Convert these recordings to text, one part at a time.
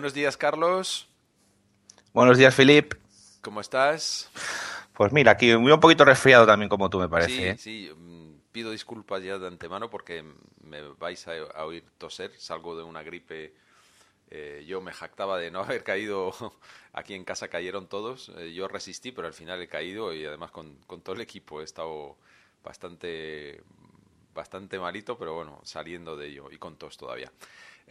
Buenos días, Carlos. Buenos días, Filip. ¿Cómo estás? Pues mira, aquí un poquito resfriado también, como tú me parece. Sí, ¿eh? sí. mm, Pido disculpas ya de antemano porque me vais a, a oír toser. Salgo de una gripe. Eh, yo me jactaba de no haber caído. Aquí en casa cayeron todos. Eh, yo resistí, pero al final he caído y además con, con todo el equipo he estado bastante bastante malito, pero bueno, saliendo de ello y con tos todavía.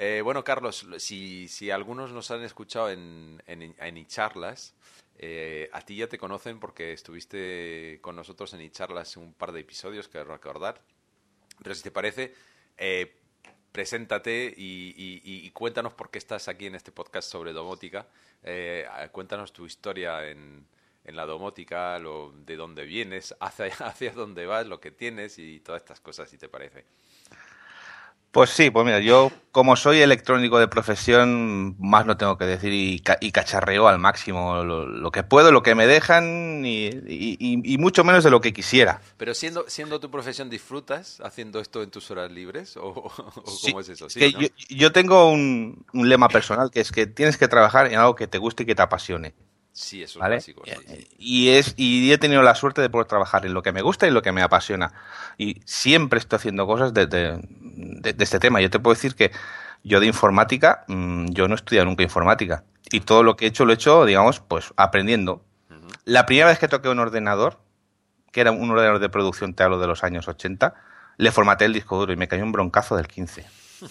Eh, bueno, Carlos, si, si algunos nos han escuchado en, en, en iCharlas, eh, a ti ya te conocen porque estuviste con nosotros en iCharlas un par de episodios, que recordar. Pero si te parece, eh, preséntate y, cuéntanos por qué estás aquí en este podcast sobre domótica. Eh, cuéntanos tu historia en, en la domótica, lo, de dónde vienes, hacia, hacia dónde vas, lo que tienes y todas estas cosas, si te parece. Pues sí, pues mira, yo como soy electrónico de profesión, más no tengo que decir y, ca- y cacharreo al máximo lo, lo que puedo, lo que me dejan y, y- y- y mucho menos de lo que quisiera. Pero siendo, siendo tu profesión, ¿disfrutas haciendo esto en tus horas libres? ¿O, o Sí, cómo es eso? Sí, que ¿no? yo, yo tengo un, un lema personal que es que tienes que trabajar en algo que te guste y que te apasione. Sí, eso ¿vale? es básico. sí, sí. Y es y he tenido la suerte de poder trabajar en lo que me gusta y lo que me apasiona. Y siempre estoy haciendo cosas de, de- de- de este tema. Yo te puedo decir que yo de informática, mm, yo no he estudiado nunca informática. Y todo lo que he hecho lo he hecho, digamos, pues aprendiendo. Ujú. La primera vez que toqué un ordenador, que era un ordenador de producción, te hablo de los años 80, le formateé el disco duro y me cayó un broncazo del 15.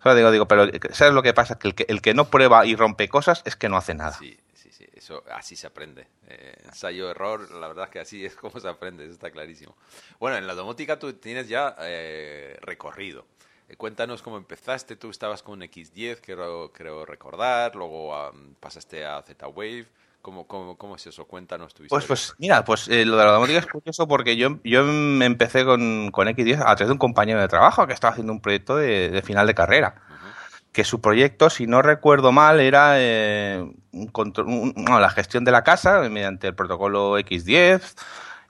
O sea, digo, digo, pero ¿sabes lo que pasa? Que el, que el que no prueba y rompe cosas es que no hace nada. Sí. Eso, así se aprende. Eh, ensayo, error, la verdad es que así es como se aprende, eso está clarísimo. Bueno, en la domótica tú tienes ya eh, recorrido. Eh, cuéntanos cómo empezaste. Tú estabas con un X10, creo, creo recordar. Luego am, pasaste a Z-Wave. ¿Cómo, cómo, ¿Cómo es eso? Cuéntanos tu historia. Pues, pues mira, pues eh, lo de la domótica es curioso porque yo, yo me empecé con, con X10 a través de un compañero de trabajo que estaba haciendo un proyecto de, de final de carrera. Que su proyecto, si no recuerdo mal, era eh, un contro- un- no, la gestión de la casa mediante el protocolo X10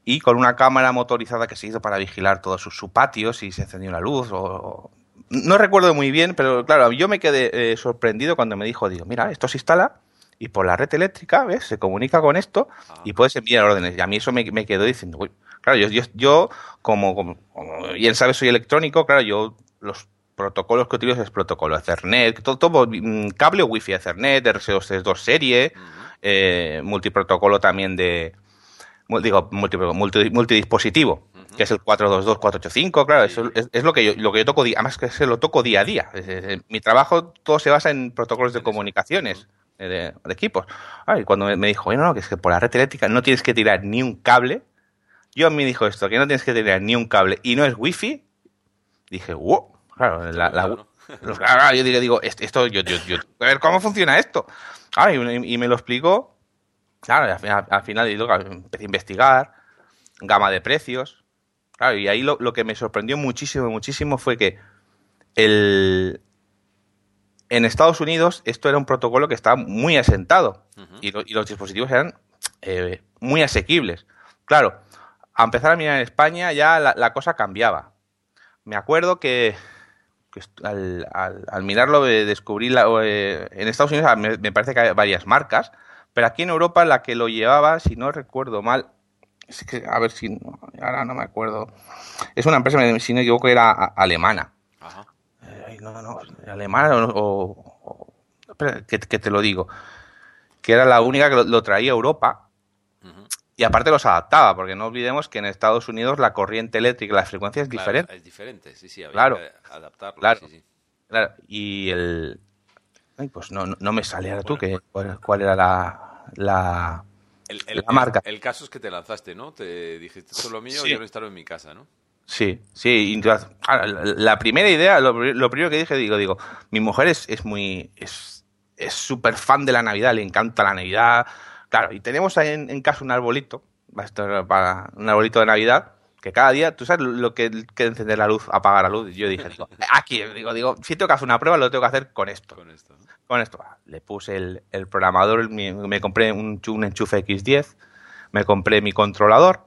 y con una cámara motorizada que se hizo para vigilar todo su, su patio, si se encendió la luz o... o- No recuerdo muy bien, pero claro, yo me quedé eh, sorprendido cuando me dijo, digo, mira, esto se instala y por la red eléctrica, ¿ves? Se comunica con esto Ah. y puedes enviar órdenes. Y a mí eso me, me quedó diciendo, uy, claro, yo, yo, yo como, como, como bien sabes, soy electrónico, claro, yo los protocolos que utilizo es protocolo Ethernet, todo, todo mm, cable Wi-Fi Ethernet, RC232 serie, eh, multiprotocolo también de, digo, multi- multi- multidispositivo, Ujú. que es el 422, 485, claro, Sí. eso es, es lo que yo, lo que yo toco, además que se lo toco día a día. Es- es- es- mi trabajo todo se basa en protocolos de comunicaciones. eh, De, de equipos. Ah, y cuando me, me dijo, bueno, no, que es que por la red eléctrica no tienes que tirar ni un cable. Yo a mí dijo esto, que no tienes que tirar ni un cable y no es wifi. Dije, wow, claro, la, la- los- claro, yo digo, digo, est- esto, yo, yo, yo, a ver cómo funciona esto. Ah, y, y me lo explicó. Claro, al, final- al final y luego empecé a investigar, gama de precios. Claro, y ahí lo, lo que me sorprendió muchísimo, muchísimo fue que el, en Estados Unidos esto era un protocolo que estaba muy asentado y, lo- y los dispositivos eran eh, muy asequibles. Claro, a empezar a mirar en España ya la, la cosa cambiaba. Me acuerdo que, que al, al- al mirarlo eh, descubrí la- eh, en Estados Unidos ah, me, me parece que hay varias marcas, pero aquí en Europa la que lo llevaba, si no recuerdo mal, es que, a ver si no- ahora no me acuerdo, es una empresa, si no me equivoco, era a- alemana. Ajá. Eh, no, no, alemana o, o- o- espera, que, que te lo digo, que era la única que lo, lo traía a Europa. Y aparte los adaptaba, porque no olvidemos que en Estados Unidos la corriente eléctrica, la frecuencia es Claro, diferente. Es diferente, sí, sí, había Claro. que adaptarlo. Claro. sí, sí. Claro, y el... Ay, pues no, no, no me sale ahora tú que, cuál, cuál era la... la... El, el- La marca. El, el caso es que te lanzaste, ¿no? Te dijiste, esto es lo mío, Sí. yo lo instalo en mi casa, ¿no? Sí, sí. la, primera idea, lo, pri- lo primero que dije, digo, digo, mi mujer es, es muy... es es súper fan de la Navidad, le encanta la Navidad. Claro, y tenemos ahí en, en casa un arbolito, para un arbolito de Navidad, que cada día, tú sabes lo que, que encender la luz, apagar la luz. Y yo dije, digo, aquí, digo, digo, si tengo que hacer una prueba, lo tengo que hacer con esto. Con esto. Con esto, ah, le puse el, el programador, me, me compré un, chu- un enchufe X10, me compré mi controlador,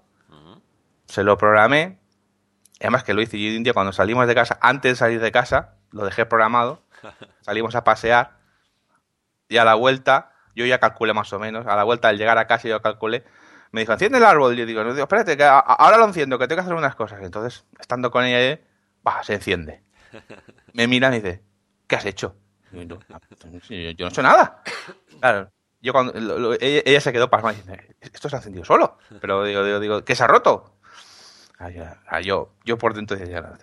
se lo programé. Además que lo hice yo un día cuando salimos de casa, antes de salir de casa, lo dejé programado, salimos a pasear y a la vuelta, yo ya calculé más o menos, a la vuelta al llegar a casa yo calculé, me dijo, enciende el árbol. Y yo digo, no, digo, espérate, que ahora lo enciendo, que tengo que hacer unas cosas. Entonces, estando con ella, bah, se enciende. Me mira y dice, ¿qué has hecho? yo, no he hecho nada. Claro, yo cuando ella, se quedó pasmada y dice, esto se ha encendido solo. Pero digo, digo, digo, ¿qué se ha roto? Ah, yo, yo por dentro decía,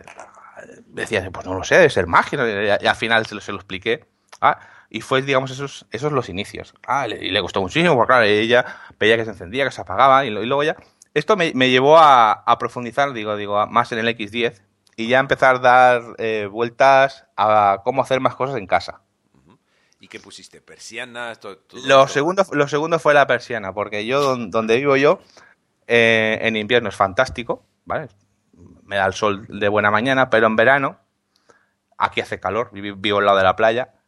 decía, pues no lo sé, debe ser magia. Y, al final se lo, se lo expliqué. Ah, y fue, digamos, esos, esos los inicios. Ah, y le gustó muchísimo, porque claro, ella veía que se encendía, que se apagaba, y, luego ya... Esto me, llevó a, profundizar, digo, digo, más en el X10 y ya empezar a dar eh, vueltas a cómo hacer más cosas en casa. ¿Y qué pusiste? ¿Persianas? lo, Segundo, lo segundo fue la persiana, porque yo, donde vivo yo, eh, en invierno es fantástico, ¿vale? Me da el sol de buena mañana, pero en verano, aquí hace calor, vivo al lado de la playa,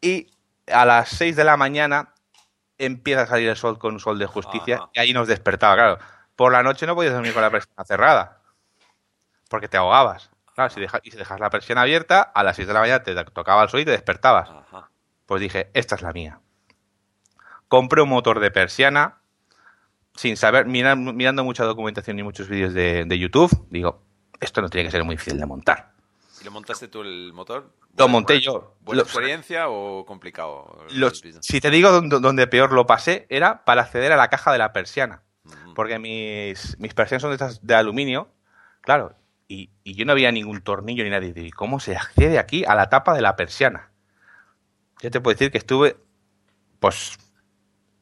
y a las 6 de la mañana empieza a salir el sol con un sol de justicia y ahí nos despertaba, claro. Por la noche no podías dormir con la persiana cerrada porque te ahogabas. Claro, si dejas, y si dejas la persiana abierta, a las 6 de la mañana te tocaba el sol y te despertabas. Pues dije, esta es la mía. Compré un motor de persiana sin saber, mirando mucha documentación y muchos vídeos de, de YouTube. Digo, esto no tiene que ser muy difícil de montar. ¿Y lo montaste tú el motor? Lo monté yo. ¿Buena experiencia o complicado? si te digo donde, peor lo pasé, era para acceder a la caja de la persiana. Porque mis, mis persianas son de, de aluminio, claro, y, yo no había ningún tornillo ni nadie. ¿Y cómo se accede aquí a la tapa de la persiana? Yo te puedo decir que estuve, pues,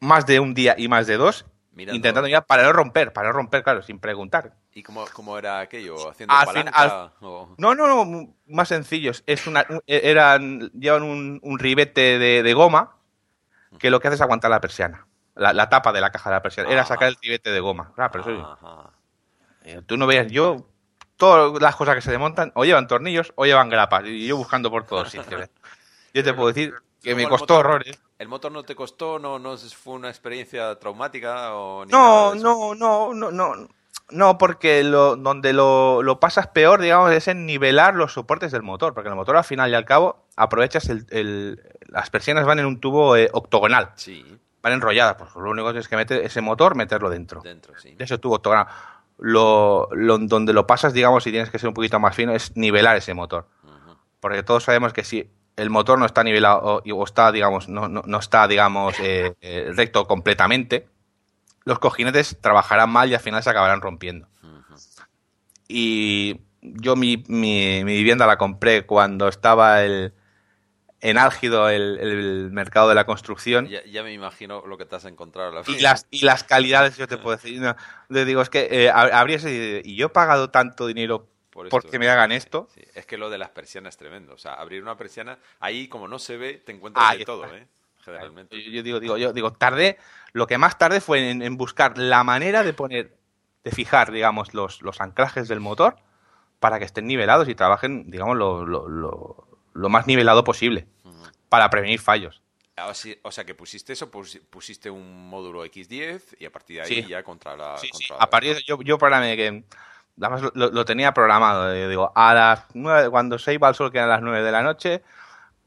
más de un día y más de dos intentando ya para no romper, para no romper, claro, sin preguntar. ¿Y cómo, cómo era aquello? ¿Haciendo palanca? No, no, no, más sencillos. Es una, eran, llevan un, ribete de, goma que lo que hace es aguantar la persiana. La, tapa de la caja de la persiana. Era sacar el ribete de goma. Claro, pero eh, tú no veas, yo, todas las cosas que se desmontan o llevan tornillos o llevan grapas. Y yo buscando por todos sitios. Yo te puedo decir que me costó horrores. ¿El motor no te costó? ¿No, no fue una experiencia traumática? O no, no, no, no, no. No, porque lo, donde lo, lo, pasas peor, digamos, es en nivelar los soportes del motor, porque el motor al final y al cabo aprovechas el, el las persianas van en un tubo eh, octogonal, sí. van enrolladas, pues lo único que es que meter ese motor, meterlo dentro. Dentro, sí. De ese tubo octogonal. Lo, lo, donde lo pasas, digamos, si tienes que ser un poquito más fino, es nivelar ese motor. Porque todos sabemos que si el motor no está nivelado o, está, digamos, no, no, no está, digamos, eh, eh, recto completamente, los cojinetes trabajarán mal y al final se acabarán rompiendo. Y yo mi, mi, vivienda la compré cuando estaba el, en álgido el, mercado de la construcción. Ya, me imagino lo que te has encontrado. La y, las, y las calidades, yo te puedo decir. No, le digo, es que eh, habría y yo he pagado tanto dinero por porque me hagan esto. es que lo de las persianas es tremendo. O sea, abrir una persiana, ahí como no se ve, te encuentras de todo, ¿eh? Generalmente. Yo, digo, digo, yo digo, tardé, lo que más tardé fue en, buscar la manera de poner, de fijar, digamos, los, los anclajes del motor para que estén nivelados y trabajen, digamos, lo, lo, lo, más nivelado posible para prevenir fallos. Ah, o sea, que pusiste eso, pusiste un módulo X10 y a partir de ahí ya contra la... Sí, A partir de, yo, yo programé que... Además lo, tenía programado. Yo digo, a las nueve, cuando se iba al sol, que eran las nueve de la noche,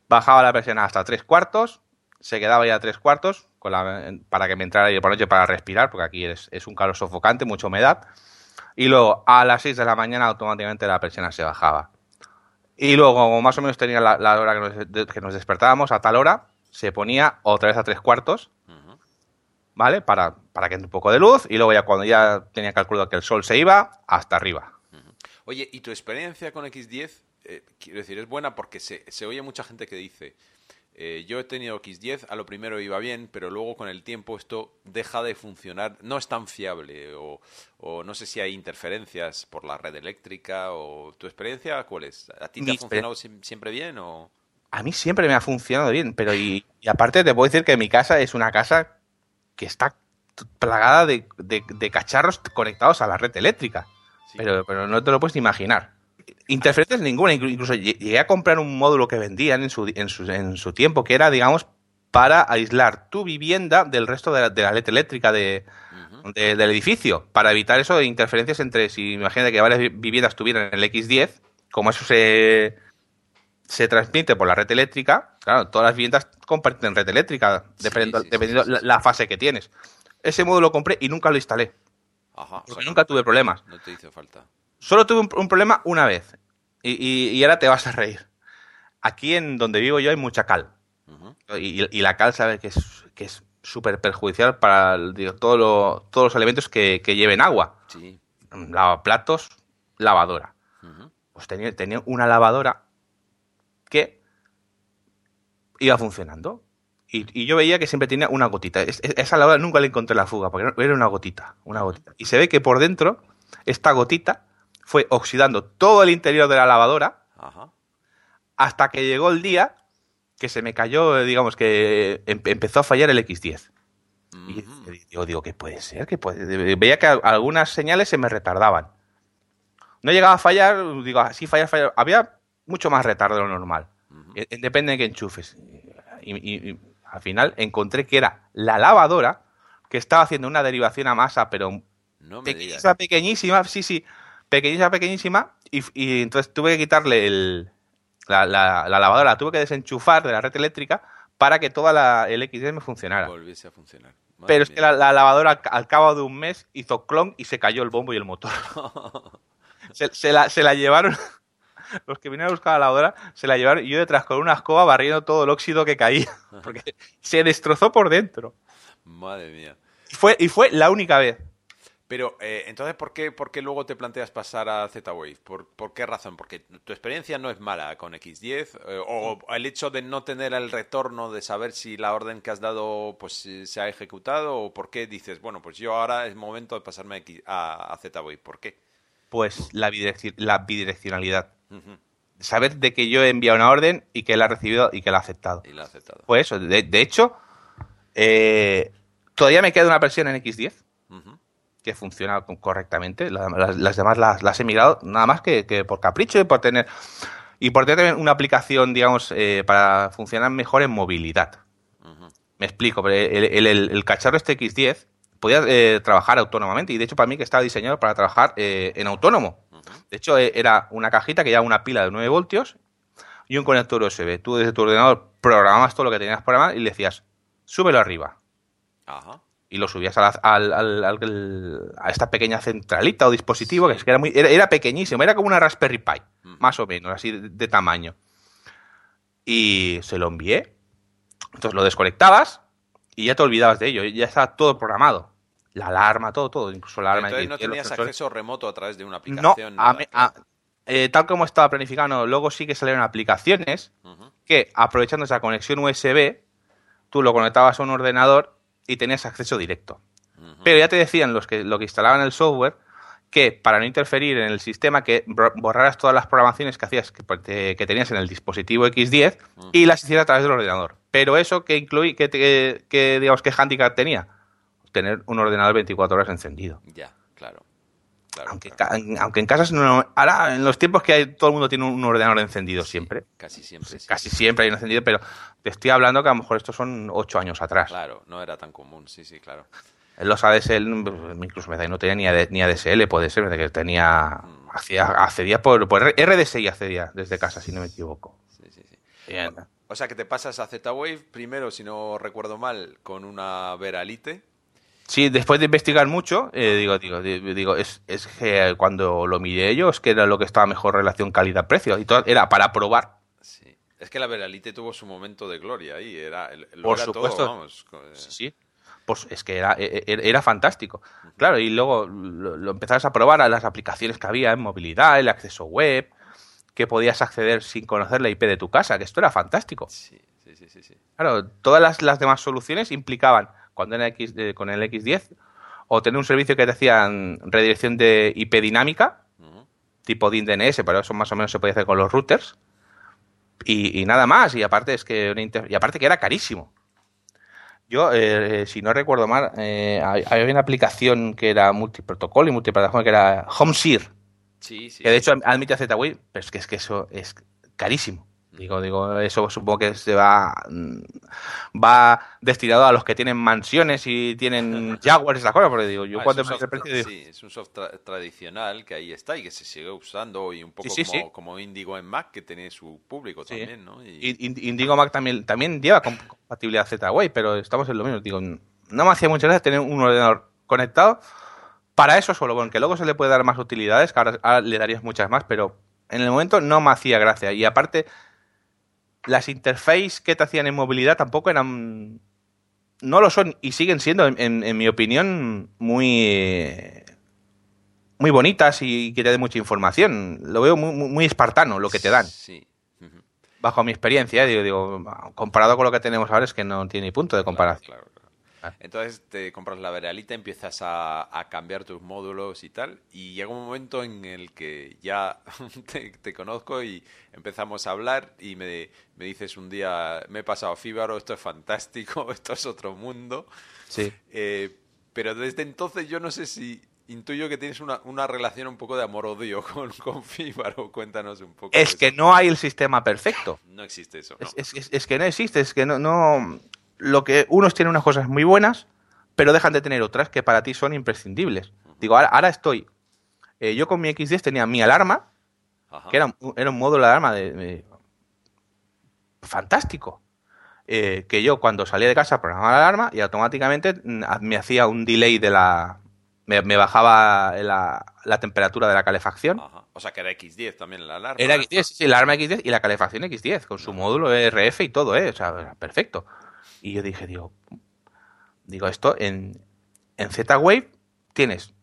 bajaba la presión hasta tres cuartos, se quedaba ya a tres cuartos con la, para que me entrara aire por noche para respirar, porque aquí es, es, un calor sofocante, mucha humedad. Y luego a las 6 de la mañana automáticamente la presión se bajaba. Y luego, más o menos tenía la, hora que nos, que nos, despertábamos, a tal hora se ponía otra vez a tres cuartos, ¿vale? Para, para que entre un poco de luz y luego ya cuando ya tenía calculado que el sol se iba, hasta arriba. Oye, ¿y tu experiencia con X10? Eh, quiero decir, es buena porque se, se oye mucha gente que dice, eh, yo he tenido X10, a lo primero iba bien, pero luego con el tiempo esto deja de funcionar, no es tan fiable o, no sé si hay interferencias por la red eléctrica o tu experiencia, ¿cuál es? ¿A ti te ha funcionado siempre bien o...? A mí siempre me ha funcionado bien, pero y, aparte te puedo decir que mi casa es una casa que está plagada de, cacharros conectados a la red eléctrica, pero, pero no te lo puedes imaginar interferencias ninguna. Incluso llegué a comprar un módulo que vendían en su, en su, en su tiempo, que era, digamos, para aislar tu vivienda del resto de la, de red eléctrica de, del edificio, para evitar eso de interferencias entre, si imagínate que varias viviendas tuvieran el X10, como eso se, se transmite por la red eléctrica, Claro, todas las viviendas comparten red eléctrica, Sí, dependiendo, sí, sí, dependiendo sí, la, la fase que tienes. Ese módulo lo compré y nunca lo instalé, Ajá. o porque sea, nunca tuve problemas. No te hizo falta. Solo tuve un, un problema una vez, y, y- y ahora te vas a reír. Aquí en donde vivo yo hay mucha cal, y, y la cal sabe que es que es súper perjudicial para digo, todo lo- todos los elementos que, que lleven agua. Sí. Lavaplatos, lavadora. Pues tenía, tenía una lavadora que iba funcionando. Y, y yo veía que siempre tenía una gotita. Es- es- esa lavadora nunca le encontré la fuga, porque era una gotita, una gotita. Y se ve que por dentro, esta gotita fue oxidando todo el interior de la lavadora Ajá. hasta que llegó el día que se me cayó, eh, digamos que em- empezó a fallar el X10. Y Ujú. yo digo, ¿qué puede ser? ¿Qué puede? Veía que al- algunas señales se me retardaban. No llegaba a fallar, digo, así fallar, fallar. Había mucho más retardo de lo normal. Eh, Depende de qué enchufes. Y, y- y al final encontré que era la lavadora que estaba haciendo una derivación a masa, pero No me digas. pequeñísima, pequeñísima, sí, sí, pequeñísima, pequeñísima. Y, y entonces tuve que quitarle el, la, la- la lavadora, la tuve que desenchufar de la red eléctrica para que toda la, el XD me funcionara. Volviese a funcionar. Madre Pero es que la, la lavadora al, cabo de un mes hizo clon y se cayó el bombo y el motor. se, se la, se la llevaron, los que vinieron a buscar la lavadora, se la llevaron y yo detrás con una escoba barriendo todo el óxido que caía. Porque se destrozó por dentro. Madre mía. Y fue, y fue la única vez. Pero, eh, entonces, ¿por qué, ¿por qué luego te planteas pasar a Z-Wave? ¿Por, ¿Por qué razón? ¿Porque tu experiencia no es mala con X10? eh, ¿O el hecho de no tener el retorno de saber si la orden que has dado pues eh, se ha ejecutado? ¿O por qué dices, bueno, pues yo ahora es momento de pasarme a, X- a, a Z-Wave? ¿Por qué? Pues la, bidirec- la bidireccionalidad. Saber de que yo he enviado una orden y que la ha recibido y que la ha aceptado. Y la ha aceptado. Pues eso, de, de hecho, eh, todavía me queda una versión en X10 Ujú. Que funciona correctamente. La- Las, las demás las, las he migrado nada más que, que por capricho y por tener y por tener una aplicación, digamos, eh, para funcionar mejor en movilidad. Me explico, el, el- el- el cacharro este X10 podía eh, trabajar autónomamente y de hecho para mí que estaba diseñado para trabajar eh, en autónomo. De hecho era una cajita que llevaba una pila de 9 voltios y un conector USB. Tú desde tu ordenador programabas todo lo que tenías programado y le decías, súbelo arriba. Ajá. Y lo subías a, la- al- al- al- a esta pequeña centralita o dispositivo que es que era, muy, era, era pequeñísimo, era como una Raspberry Pi, Ujú. más o menos, así de, de tamaño. Y se lo envié. Entonces lo desconectabas y ya te olvidabas de ello, ya estaba todo programado. La alarma, todo, todo, incluso la alarma. Entonces que no tenías acceso remoto a través de una No, aplicación. a a- eh, tal como estaba planificado, no, luego sí que salieron aplicaciones que aprovechando esa conexión USB, tú lo conectabas a un ordenador y tenías acceso directo. Pero ya te decían los que, lo que instalaban el software que para no interferir en el sistema que borraras todas las programaciones que hacías que, te- que tenías en el dispositivo X10 y las hicieras a través del ordenador. Pero eso que incluí, que, te- que digamos que handicap tenía, tener un ordenador 24 horas encendido. Ya, claro. Claro, Aunque, claro. aunque en casas no, ahora en los tiempos que hay todo el mundo tiene un ordenador encendido siempre. Casi siempre. sí. Casi siempre hay un encendido, pero te estoy hablando que a lo mejor estos son ocho años atrás. Claro, no era tan común, sí, sí, claro. Los ADSL, incluso me da, no tenía ni, AD ni ADSL, puede ser, que tenía. Mm. Hacía, accedía por, por RDSI, accedía desde casa, si no me equivoco. Sí, sí, sí. Bien. O sea que te pasas a Z-Wave primero, si no recuerdo mal, con una Veralite. Sí, después de investigar mucho, eh, digo, digo, di- digo, es, es que cuando lo miré yo, es que era lo que estaba mejor relación calidad-precio. Y todo era para probar. Sí. Es que la Veralite tuvo su momento de gloria ahí. Era, lo Por era supuesto. todo, vamos. eh, Sí, sí. Pues es que era, e- e- era fantástico. Claro, y luego lo, lo empezabas a probar a las aplicaciones que había en movilidad, el acceso web, que podías acceder sin conocer la IP de tu casa, que esto era fantástico. Sí, sí, sí, sí. sí. Claro, todas las, las demás soluciones implicaban, cuando era X, eh, con el X10, o tener un servicio que te hacían redirección de IP dinámica, Ujú. tipo DIN DNS, pero eso más o menos se podía hacer con los routers. Y, y nada más, y aparte es que una inter- y aparte que era carísimo. Yo, eh, si no recuerdo mal, eh, hay- había una aplicación que era multiprotocolo y multiplataforma que era HomeSeer, Sí, sí. que de hecho admite a Z-Wave, pero es que, es que eso es carísimo. Digo, digo, eso supongo que se va, mm, va destinado a los que tienen mansiones y tienen Jaguars y esas cosas, porque digo, yo Ah, cuando me soft- precio digo, Sí, es un soft tra- tradicional que ahí está y que se sigue usando y un poco Sí, sí, como, sí. como Indigo en Mac que tiene su público también, ¿no? Y- Y- Ind- Indigo Mac también, también lleva com- compatibilidad Z-Wave, pero estamos en lo mismo. Digo, no me hacía mucha gracia tener un ordenador conectado para eso solo, porque luego se le puede dar más utilidades, que ahora, ahora le darías muchas más, pero en el momento no me hacía gracia. Y aparte, las interfaces que te hacían en movilidad tampoco eran... No lo son y siguen siendo, en, en- en mi opinión, muy... Muy bonitas y que te den mucha información. Lo veo muy, muy- espartano lo que te dan Sí. Bajo mi experiencia, digo, digo, comparado con lo que tenemos ahora es que no tiene ni punto de comparación. Claro. Ah. Entonces te compras la Veralita, empiezas a, a cambiar tus módulos y tal, y llega un momento en el que ya te, te conozco y empezamos a hablar y me, me dices un día, me he pasado a Fíbaro, esto es fantástico, esto es otro mundo. Sí. Eh, pero desde entonces yo no sé si intuyo que tienes una, una relación un poco de amor-odio con, con Fíbaro. Cuéntanos un poco. Es que eso. no hay el sistema perfecto. No existe eso, es- es- es que no existe, es que no, no... Lo que unos tienen unas cosas muy buenas, pero dejan de tener otras que para ti son imprescindibles. Digo, ahora, ahora estoy... eh, yo con mi X10 tenía mi alarma, Ajá. que era, un- era un módulo de alarma de, de- fantástico. Eh, que yo cuando salía de casa programaba la alarma y automáticamente mm, me hacía un delay de la... Me, me bajaba la, la temperatura de la calefacción. Ajá. O sea, que era X10 también la alarma. Era X10, sí, la alarma X10 y la calefacción X10, con su módulo RF y todo, ¿eh? O sea, perfecto. Y yo dije, digo, digo, esto en, en Z-Wave tienes,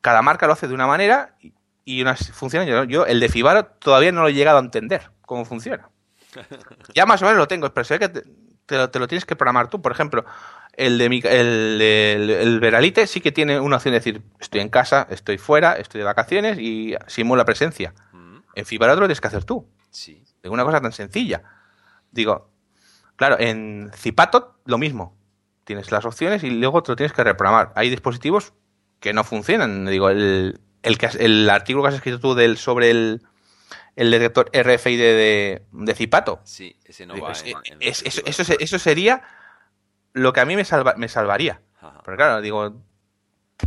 cada marca lo hace de una manera y, y unas funcionan. Yo, yo el de Fibaro todavía no lo he llegado a entender cómo funciona. Ya más o menos lo tengo, pero sé que te, te lo, te lo tienes que programar tú. Por ejemplo, el de mi, el, el, el Veralite sí que tiene una opción de decir, estoy en casa, estoy fuera, estoy de vacaciones y simula presencia. Mm, En Fibaro te lo tienes que hacer tú. Sí. De una cosa tan sencilla. Digo, claro, en Zipato lo mismo. Tienes las opciones y luego te lo tienes que reprogramar. Hay dispositivos que no funcionan. Digo, el, el, el artículo que has escrito tú del, sobre el, el detector RFID de, de Zipato. Sí, ese no digo, va es- en, en es- el eso, eso eso sería lo que a mí me, salva- me salvaría. Ajá. Pero claro, digo,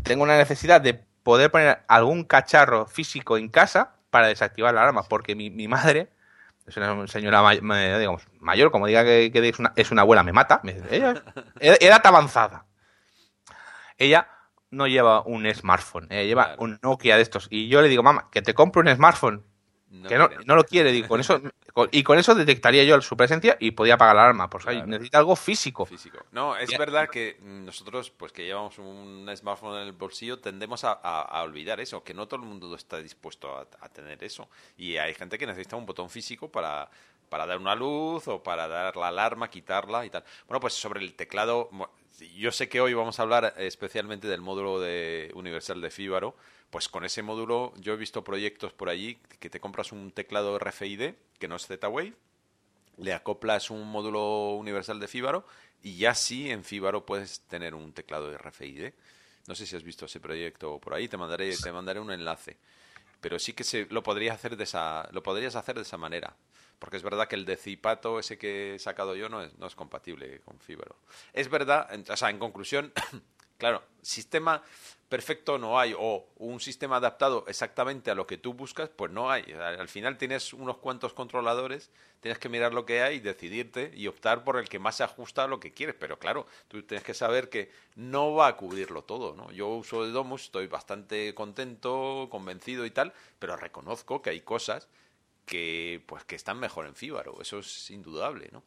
tengo una necesidad de poder poner algún cacharro físico en casa para desactivar la alarma, porque mi, mi madre es una señora may- digamos, mayor, como diga que, que es, una, es una abuela, me mata. Me dice, ella, ed- edad avanzada. Ella no lleva un smartphone, ella lleva Claro. un Nokia de estos. Y yo le digo, mamá, que te compre un smartphone. No que no, no lo quiere, digo, con eso, con- y con eso detectaría yo su presencia y podía apagar la alarma. Pues ahí Claro. necesita algo físico. Físico. No, es Ya. verdad que nosotros, pues que llevamos un smartphone en el bolsillo, tendemos a, a- a olvidar eso, que no todo el mundo está dispuesto a, a tener eso. Y hay gente que necesita un botón físico para, para dar una luz o para dar la alarma, quitarla y tal. Bueno, pues sobre el teclado, yo sé que hoy vamos a hablar especialmente del módulo de universal de Fíbaro. Pues con ese módulo yo he visto proyectos por allí que te compras un teclado RFID, que no es Z-Wave, le acoplas un módulo universal de Fíbaro y ya sí en Fíbaro puedes tener un teclado de RFID. No sé si has visto ese proyecto por ahí, te mandaré, te mandaré un enlace. Pero sí que se, lo, podrías hacer de esa, lo podrías hacer de esa manera. Porque es verdad que el de Zipato, ese que he sacado yo, no es, no es compatible con Fíbaro. Es verdad, o sea, en conclusión, claro, sistema perfecto no hay, o un sistema adaptado exactamente a lo que tú buscas, pues no hay. Al al final tienes unos cuantos controladores, tienes que mirar lo que hay, decidirte y optar por el que más se ajusta a lo que quieres. Pero claro, tú tienes que saber que no va a cubrirlo todo, ¿no? Yo uso de Domus, estoy bastante contento, convencido y tal, pero reconozco que hay cosas que pues que están mejor en Fíbaro, eso es indudable, ¿no?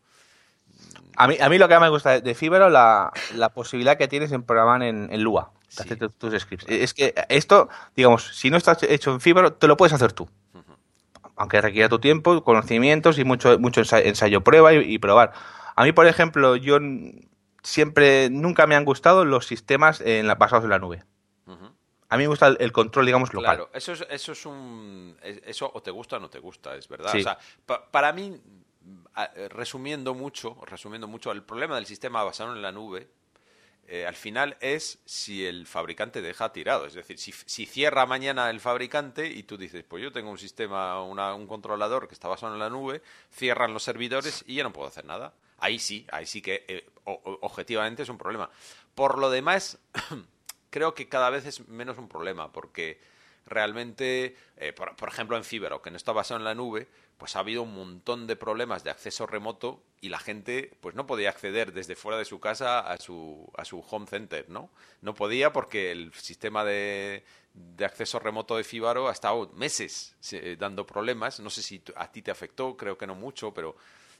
A mí, a mí lo que más me gusta de- Fibero la, la posibilidad que tienes en programar en, en Lua, de Sí. hacer tu- tus scripts. Es que esto, digamos, si no está hecho en Fibero, te lo puedes hacer tú. Aunque requiera tu tiempo, conocimientos y mucho, mucho ensayo, ensayo prueba y, y probar. A mí, por ejemplo, yo siempre, nunca me han gustado los sistemas en la- basados en la nube. A mí me gusta el, el control, digamos, local. Claro, eso es, eso es un. es- Eso o te gusta o no te gusta, es verdad. Sí. O sea, pa- para mí, resumiendo mucho, resumiendo mucho, el problema del sistema basado en la nube eh, al final es si el fabricante deja tirado. Es decir, si, si, cierra mañana el fabricante y tú dices, pues yo tengo un sistema, un controlador que está basado en la nube, cierran los servidores y ya no puedo hacer nada. Ahí sí, ahí sí que eh, objetivamente es un problema. Por lo demás, creo que cada vez es menos un problema, porque realmente, eh, por, ejemplo, en Fibero, que no está basado en la nube, pues ha habido un montón de problemas de acceso remoto y la gente pues no podía acceder desde fuera de su casa a su, a su home center, ¿no? No podía porque el sistema de, de acceso remoto de Fibaro ha estado meses eh, dando problemas. No sé si a ti te afectó, creo que no mucho, pero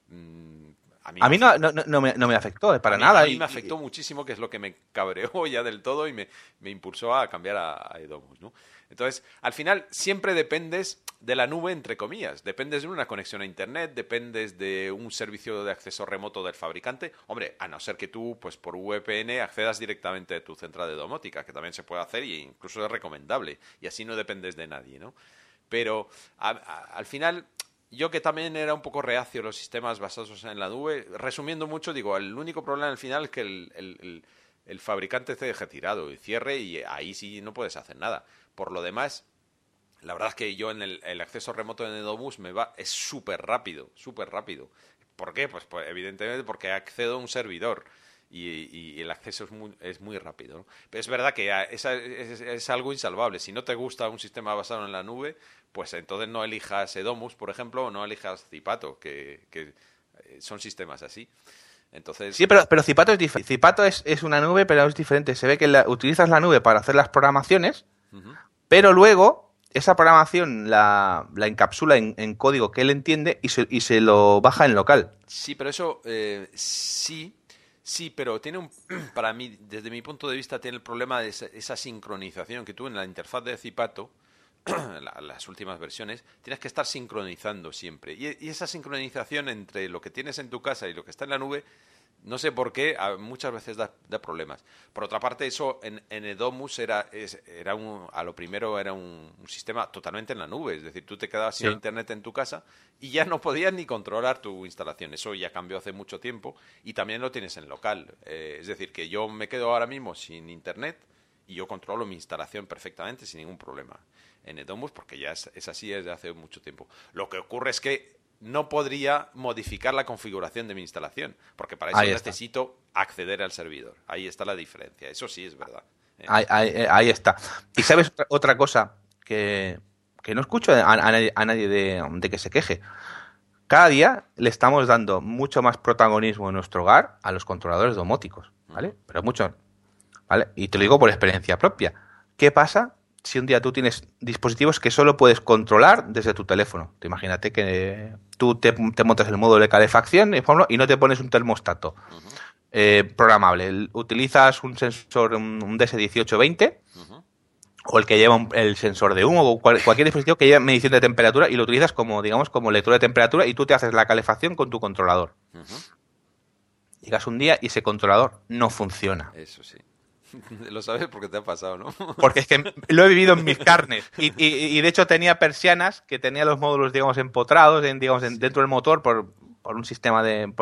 mm, a mí, no, no, no, me, no, me, afectó, para nada. A mí me afectó muchísimo, que es lo que me cabreó ya del todo y me, me impulsó a cambiar a, a Edomus, ¿no? Entonces, al final, siempre dependes de la nube, entre comillas. Dependes de una conexión a Internet, dependes de un servicio de acceso remoto del fabricante. Hombre, a no ser que tú, pues por VPN, accedas directamente a tu central de domótica, que también se puede hacer e incluso es recomendable. Y así no dependes de nadie, ¿no? Pero al final, yo que también era un poco reacio a los sistemas basados en la nube, resumiendo mucho, digo, el único problema al final es que el, el fabricante te deje tirado y cierre y ahí sí no puedes hacer nada. Por lo demás, la verdad es que yo en el, acceso remoto de Nedomus me va, es súper rápido, súper rápido. ¿Por qué? Pues, pues, evidentemente porque accedo a un servidor y, el acceso es muy, es muy rápido. Pero es verdad que es, es, algo insalvable. Si no te gusta un sistema basado en la nube, pues entonces no elijas Edomus, por ejemplo, o no elijas Zipato, que, que eh, son sistemas así. Entonces... Sí, pero, pero Zipato es diferente. Zipato es, es, una nube, pero es diferente. Se ve que utilizas la nube para hacer las programaciones, pero luego esa programación la, encapsula en, código que él entiende y se, y se, lo baja en local. Sí, pero eso eh, sí, sí, pero tiene un, para mí, desde mi punto de vista, tiene el problema de esa, sincronización que tú en la interfaz de Zipato, las últimas versiones, tienes que estar sincronizando siempre. Y esa sincronización entre lo que tienes en tu casa y lo que está en la nube no sé por qué, muchas veces da, problemas. Por otra parte, eso en, Edomus era, era un, a lo primero era un, sistema totalmente en la nube. Es decir, tú te quedabas sin internet en tu casa y ya no podías ni controlar tu instalación. Eso ya cambió hace mucho tiempo y también lo tienes en local. Eh, es decir, que yo me quedo ahora mismo sin internet y yo controlo mi instalación perfectamente sin ningún problema en Edomus porque ya es, es así desde hace mucho tiempo. Lo que ocurre es que no podría modificar la configuración de mi instalación, porque para eso necesito acceder al servidor. Ahí está la diferencia, eso sí es verdad. ¿eh? Ahí, está. Y sabes otra cosa que, no escucho a, nadie, de, que se queje. Cada día le estamos dando mucho más protagonismo en nuestro hogar a los controladores domóticos, ¿vale? Pero mucho, ¿vale? Y te lo digo por experiencia propia. ¿Qué pasa si un día tú tienes dispositivos que solo puedes controlar desde tu teléfono. Te imagínate que tú te, montas el módulo de calefacción y no te pones un termostato eh, programable. Utilizas un sensor, un DS1820 o el que lleva el sensor de humo o cualquier dispositivo que lleve medición de temperatura y lo utilizas como, digamos, como lector de temperatura y tú te haces la calefacción con tu controlador. Llegas un día y ese controlador no funciona. Eso sí. Lo sabes porque te ha pasado, ¿no? Porque es que lo he vivido en mis carnes. Y, y, de hecho tenía persianas que tenía los módulos, digamos, empotrados en, digamos, dentro del motor por, por un sistema de...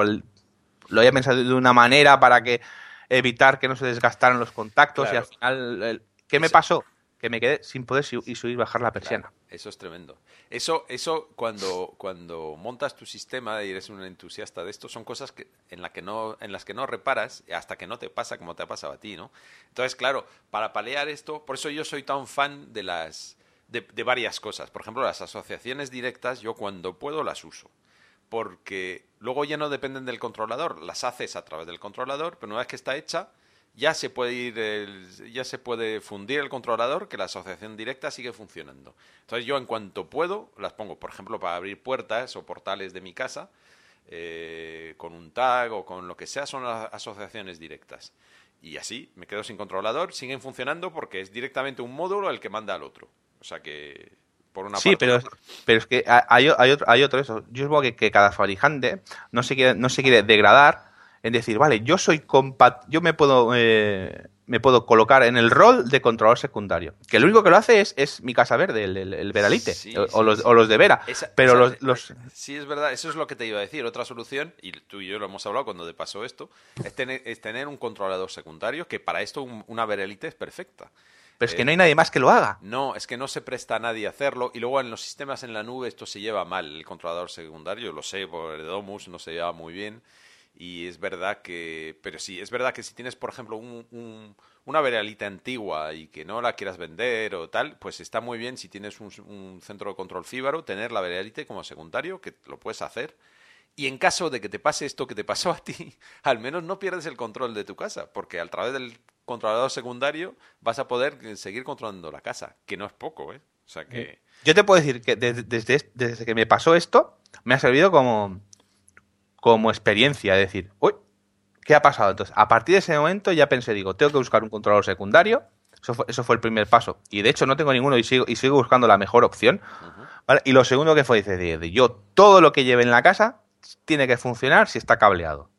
lo había pensado de una manera para que evitar que no se desgastaran los contactos y al final... ¿Qué me pasó? Que me quedé sin poder y subir y bajar la persiana. eso es tremendo. Eso, eso cuando, cuando montas tu sistema y eres un entusiasta de esto, son cosas en, la que no, en las que no reparas hasta que no te pasa como te ha pasado a ti, ¿no? Entonces, claro, para paliar esto, por eso yo soy tan fan de las de varias cosas. Por ejemplo, las asociaciones directas, yo cuando puedo las uso. Porque luego ya no dependen del controlador, las haces a través del controlador, pero una vez que está hecha, ya se puede ir ya se puede fundir el controlador que la asociación directa sigue funcionando. Entonces yo en cuanto puedo las pongo por ejemplo para abrir puertas o portales de mi casa eh, con un tag o con lo que sea son las asociaciones directas. Y así me quedo sin controlador siguen funcionando porque es directamente un módulo el que manda al otro. O sea que por una sí, pero, pero es que hay, hay, otro, hay otro eso. Yo supongo que, que cada fabricante no se quiere, no se quiere degradar en decir, vale, yo soy compat yo me puedo eh, me puedo colocar en el rol de controlador secundario. Que lo único que lo hace es, es mi casa verde, el, el, Veralite, o, los, de Vera. pero los, Sí, es verdad, eso es lo que te iba a decir. Otra solución, y tú y yo lo hemos hablado cuando te pasó esto, es tener, es tener un controlador secundario, que para esto una Veralite es perfecta. Pero es que no hay nadie más que lo haga. No, es que no se presta a nadie a hacerlo. Y luego en los sistemas en la nube esto se lleva mal. El controlador secundario, lo sé, por el Domus no se lleva muy bien. Y es verdad que. Pero sí, es verdad que si tienes, por ejemplo, un, una veralita antigua y que no la quieras vender o tal, pues está muy bien si tienes un, centro de control fíbaro, tener la veralite como secundario, que lo puedes hacer. Y en caso de que te pase esto que te pasó a ti, al menos no pierdes el control de tu casa, porque a través del controlador secundario vas a poder seguir controlando la casa, que no es poco, ¿eh? O sea que... Yo te puedo decir que desde, desde, que me pasó esto, me ha servido como, como experiencia, decir, uy, ¿qué ha pasado? Entonces, a partir de ese momento ya pensé, digo, tengo que buscar un controlador secundario, eso fue, eso fue el primer paso. Y de hecho no tengo ninguno y sigo, y sigo buscando la mejor opción. Y lo segundo que fue, dice, yo todo lo que lleve en la casa tiene que funcionar si está cableado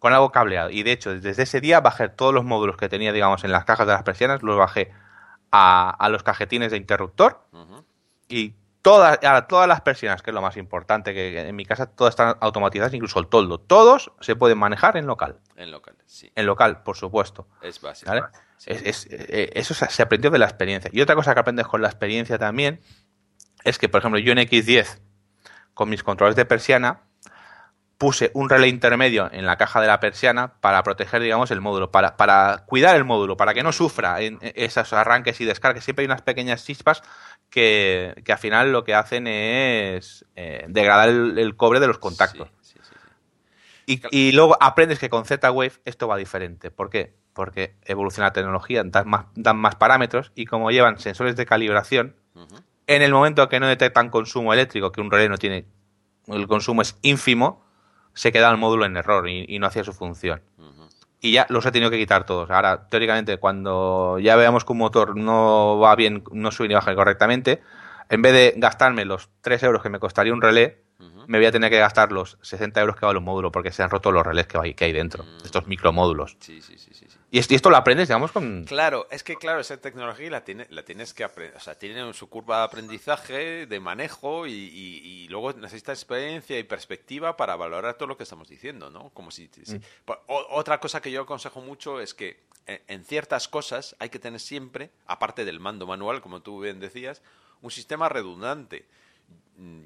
con algo cableado. Y de hecho, desde ese día bajé todos los módulos que tenía, digamos, en las cajas de las persianas, los bajé a, los cajetines de interruptor. Y todas, a todas las persianas, que es lo más importante, que en mi casa todas están automatizadas, incluso el toldo. Todos se pueden manejar en local. En local, sí. En local, por supuesto. Es básico. Eh, eso se aprendió de la experiencia. Y otra cosa que aprendes con la experiencia también es que, por ejemplo, yo en X10, con mis controles de persiana, puse un relé intermedio en la caja de la persiana para proteger, digamos, el módulo, para, para cuidar el módulo, para que no sufra en esos arranques y descargas. Siempre hay unas pequeñas chispas que, que al final lo que hacen es eh, degradar el, cobre de los contactos. y, y, luego aprendes que con Z-Wave esto va diferente. ¿Por qué? Porque evoluciona la tecnología, dan más, dan más parámetros y como llevan sensores de calibración, en el momento que no detectan consumo eléctrico, que un relé no tiene, el consumo es ínfimo, se queda el módulo en error y, no hacía su función. Y ya los he tenido que quitar todos. Ahora, teóricamente, cuando ya veamos que un motor no va bien, no sube ni baja correctamente, en vez de gastarme los 3 euros que me costaría un relé, me voy a tener que gastar los 60 euros que vale un módulo porque se han roto los relés que hay, que hay dentro, mm. estos micromódulos. Sí, sí, sí, sí, Y, esto, lo aprendes, digamos, con... Claro, es que, claro, esa tecnología la, tiene, la tienes que aprender, o sea, tiene su curva de aprendizaje, de manejo y, luego necesitas experiencia y perspectiva para valorar todo lo que estamos diciendo, ¿no? Como si... Mm. otra cosa que yo aconsejo mucho es que eh, en ciertas cosas hay que tener siempre, aparte del mando manual, como tú bien decías, un sistema redundante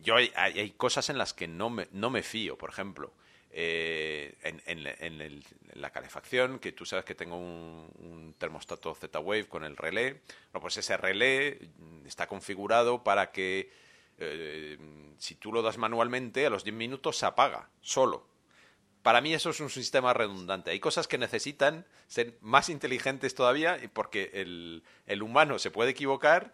yo hay, hay, cosas en las que no me, no me fío, por ejemplo. Eh, en, en, la calefacción, que tú sabes que tengo un, termostato Z-Wave con el relé, pues ese relé está configurado para que eh, si tú lo das manualmente, a los 10 minutos se apaga, solo. Para mí eso es un sistema redundante. Hay cosas que necesitan ser más inteligentes todavía porque el humano se puede equivocar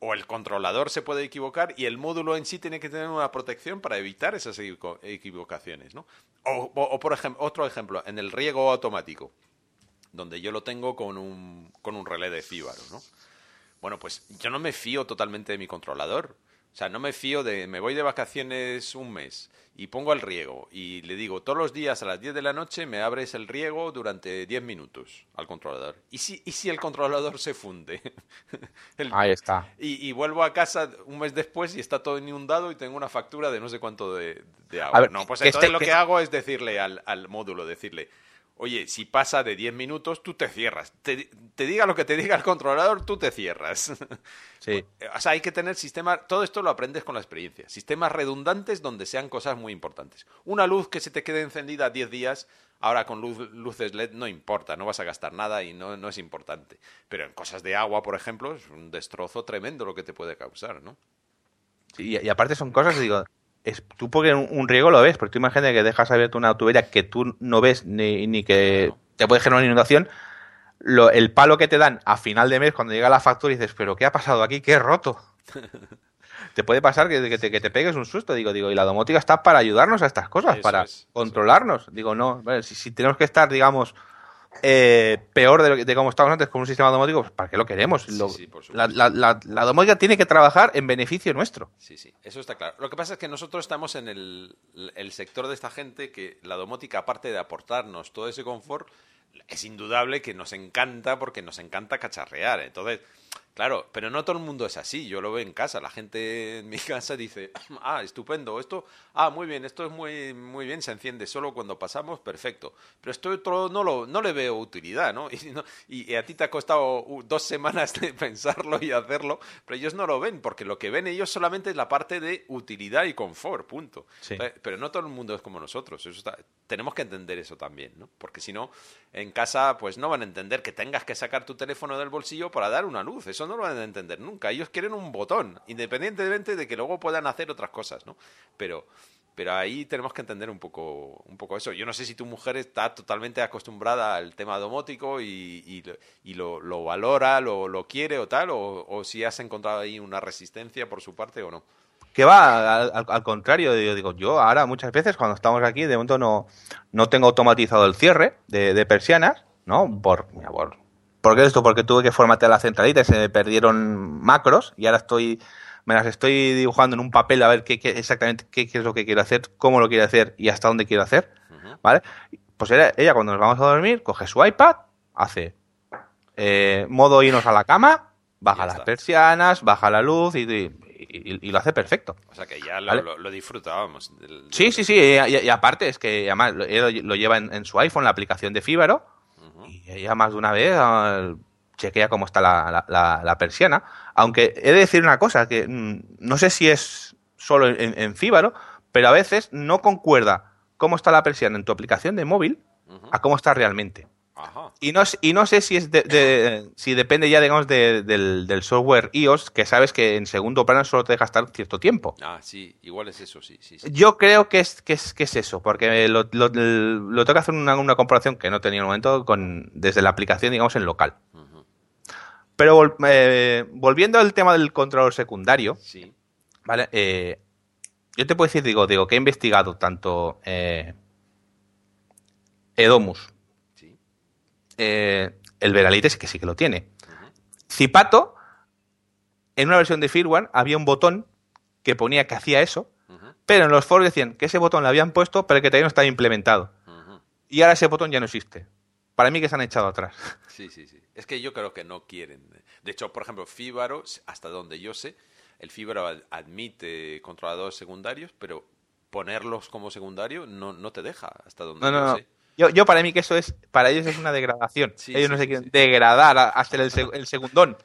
o el controlador se puede equivocar y el módulo en sí tiene que tener una protección para evitar esas equivocaciones, ¿no? O, por ejemplo, otro ejemplo, en el riego automático, donde yo lo tengo con un, con un relé de fíbaro, ¿no? Bueno, pues yo no me fío totalmente de mi controlador. O sea, no me fío de, me voy de vacaciones un mes y pongo el riego y le digo, todos los días a las 10 de la noche me abres el riego durante 10 minutos al controlador. ¿Y si, y si el controlador se funde? Ahí está. Y, vuelvo a casa un mes después y está todo inundado y tengo una factura de no sé cuánto de, agua. no, pues entonces este lo que hago es decirle al, al módulo, decirle, Oye, si pasa de 10 minutos, tú te cierras. Te, diga lo que te diga el controlador, tú te cierras. Sí. O sea, hay que tener sistemas, todo esto lo aprendes con la experiencia. Sistemas redundantes donde sean cosas muy importantes. Una luz que se te quede encendida 10 días, ahora con luces LED no importa, no vas a gastar nada y no, no es importante. Pero en cosas de agua, por ejemplo, es un destrozo tremendo lo que te puede causar, ¿no? Sí, y aparte son cosas, digo, es, tú porque un, riego lo ves, porque tú imagínate que dejas abierta una tubería que tú no ves ni, ni que te puede generar una inundación, lo, el palo que te dan a final de mes cuando llega la factura y dices, pero ¿qué ha pasado aquí? ¿Qué he roto? te puede pasar que, que, te, que, te, pegues un susto, digo, digo, y la domótica está para ayudarnos a estas cosas, para controlarnos. Digo, no, si, si tenemos que estar, digamos, eh, peor de, de cómo estábamos antes con un sistema domótico, pues, ¿para qué lo queremos? la, la, domótica tiene que trabajar en beneficio nuestro. Sí, sí, eso está claro. Lo que pasa es que nosotros estamos en el, sector de esta gente que la domótica, aparte de aportarnos todo ese confort, es indudable que nos encanta porque nos encanta cacharrear. Entonces, Claro, pero no todo el mundo es así. Yo lo veo en casa. La gente en mi casa dice, ah, estupendo, esto, ah, muy bien, esto es muy, muy bien, se enciende solo cuando pasamos, perfecto. Pero esto otro no, lo, no le veo utilidad, ¿no? Y, a ti te ha costado dos semanas de pensarlo y hacerlo, pero ellos no lo ven, porque lo que ven ellos solamente es la parte de utilidad y confort, punto. pero no todo el mundo es como nosotros. tenemos que entender eso también, ¿no? Porque si no, en casa, pues no van a entender que tengas que sacar tu teléfono del bolsillo para dar una luz. Eso no lo van a entender nunca. Ellos quieren un botón, independientemente de que luego puedan hacer otras cosas, ¿no? Pero, pero ahí tenemos que entender un poco, un poco eso. Yo no sé si tu mujer está totalmente acostumbrada al tema domótico y, y, lo, lo, valora, lo, lo, quiere o tal, o, o si has encontrado ahí una resistencia por su parte o no que va al, contrario, yo digo, yo ahora muchas veces cuando estamos aquí, de momento no, no tengo automatizado el cierre de, persianas, ¿no? Por, por, ¿Por qué esto? Porque tuve que formatear la centralita y se me perdieron macros y ahora estoy, me las estoy dibujando en un papel a ver qué, exactamente qué, es lo que quiero hacer, cómo lo quiero hacer y hasta dónde quiero hacer, ¿vale? Pues ella, ella, cuando nos vamos a dormir coge su iPad, hace eh, modo irnos a la cama, baja las persianas, baja la luz y, y, lo hace perfecto. O sea que ya lo, disfrutábamos. Sí, sí, sí. Y, aparte es que además lo, lleva en, su iPhone, la aplicación de Fíbaro. Y ella más de una vez ah, chequea cómo está la, la, persiana. Aunque he de decir una cosa, que mm, no sé si es solo en, en Fíbaro, pero a veces no concuerda cómo está la persiana en tu aplicación de móvil a cómo está realmente. Y no, y no sé si es de, si depende ya, digamos, del, software iOS, que sabes que en segundo plano solo te deja estar cierto tiempo. Ah, sí, igual es eso, sí. sí, Yo creo que es, que es, que es eso, porque lo, lo, tengo que hacer una, una, comparación que no tenía en el momento con, desde la aplicación, digamos, en local. Pero eh, volviendo al tema del controlador secundario, sí. ¿vale? Eh, yo te puedo decir, digo, digo, que he investigado tanto eh, Edomus eh, el Veralite que sí que lo tiene. Zipato, en una versión de firmware había un botón que ponía que hacía eso, pero en los foros decían que ese botón lo habían puesto, pero que todavía no estaba implementado. Y ahora ese botón ya no existe. Para mí que se han echado atrás. Sí, sí, sí. Es que yo creo que no quieren. De hecho, por ejemplo, Fibaro, hasta donde yo sé, el Fibaro admite controladores secundarios, pero ponerlos como secundario no, no te deja, hasta donde yo sé. Yo, yo para mí que eso es, para ellos es una degradación. ellos no se quieren degradar hasta el, el segundón.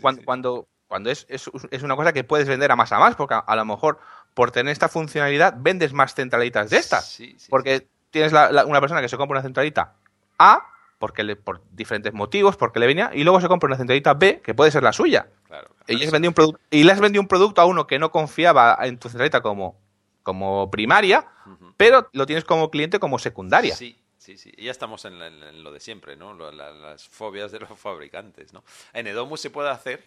cuando, cuando, cuando es, es, es, una cosa que puedes vender a más a más, porque a, lo mejor por tener esta funcionalidad vendes más centralitas de estas. porque tienes una persona que se compra una centralita A, porque le, por diferentes motivos, porque le venía, y luego se compra una centralita B, que puede ser la suya. y, les vendió un y le has vendido un producto a uno que no confiaba en tu centralita como, como primaria, pero lo tienes como cliente como secundaria. Sí, sí, sí. Y ya estamos en, lo de siempre, ¿no? las fobias de los fabricantes, ¿no? En Edomus se puede hacer,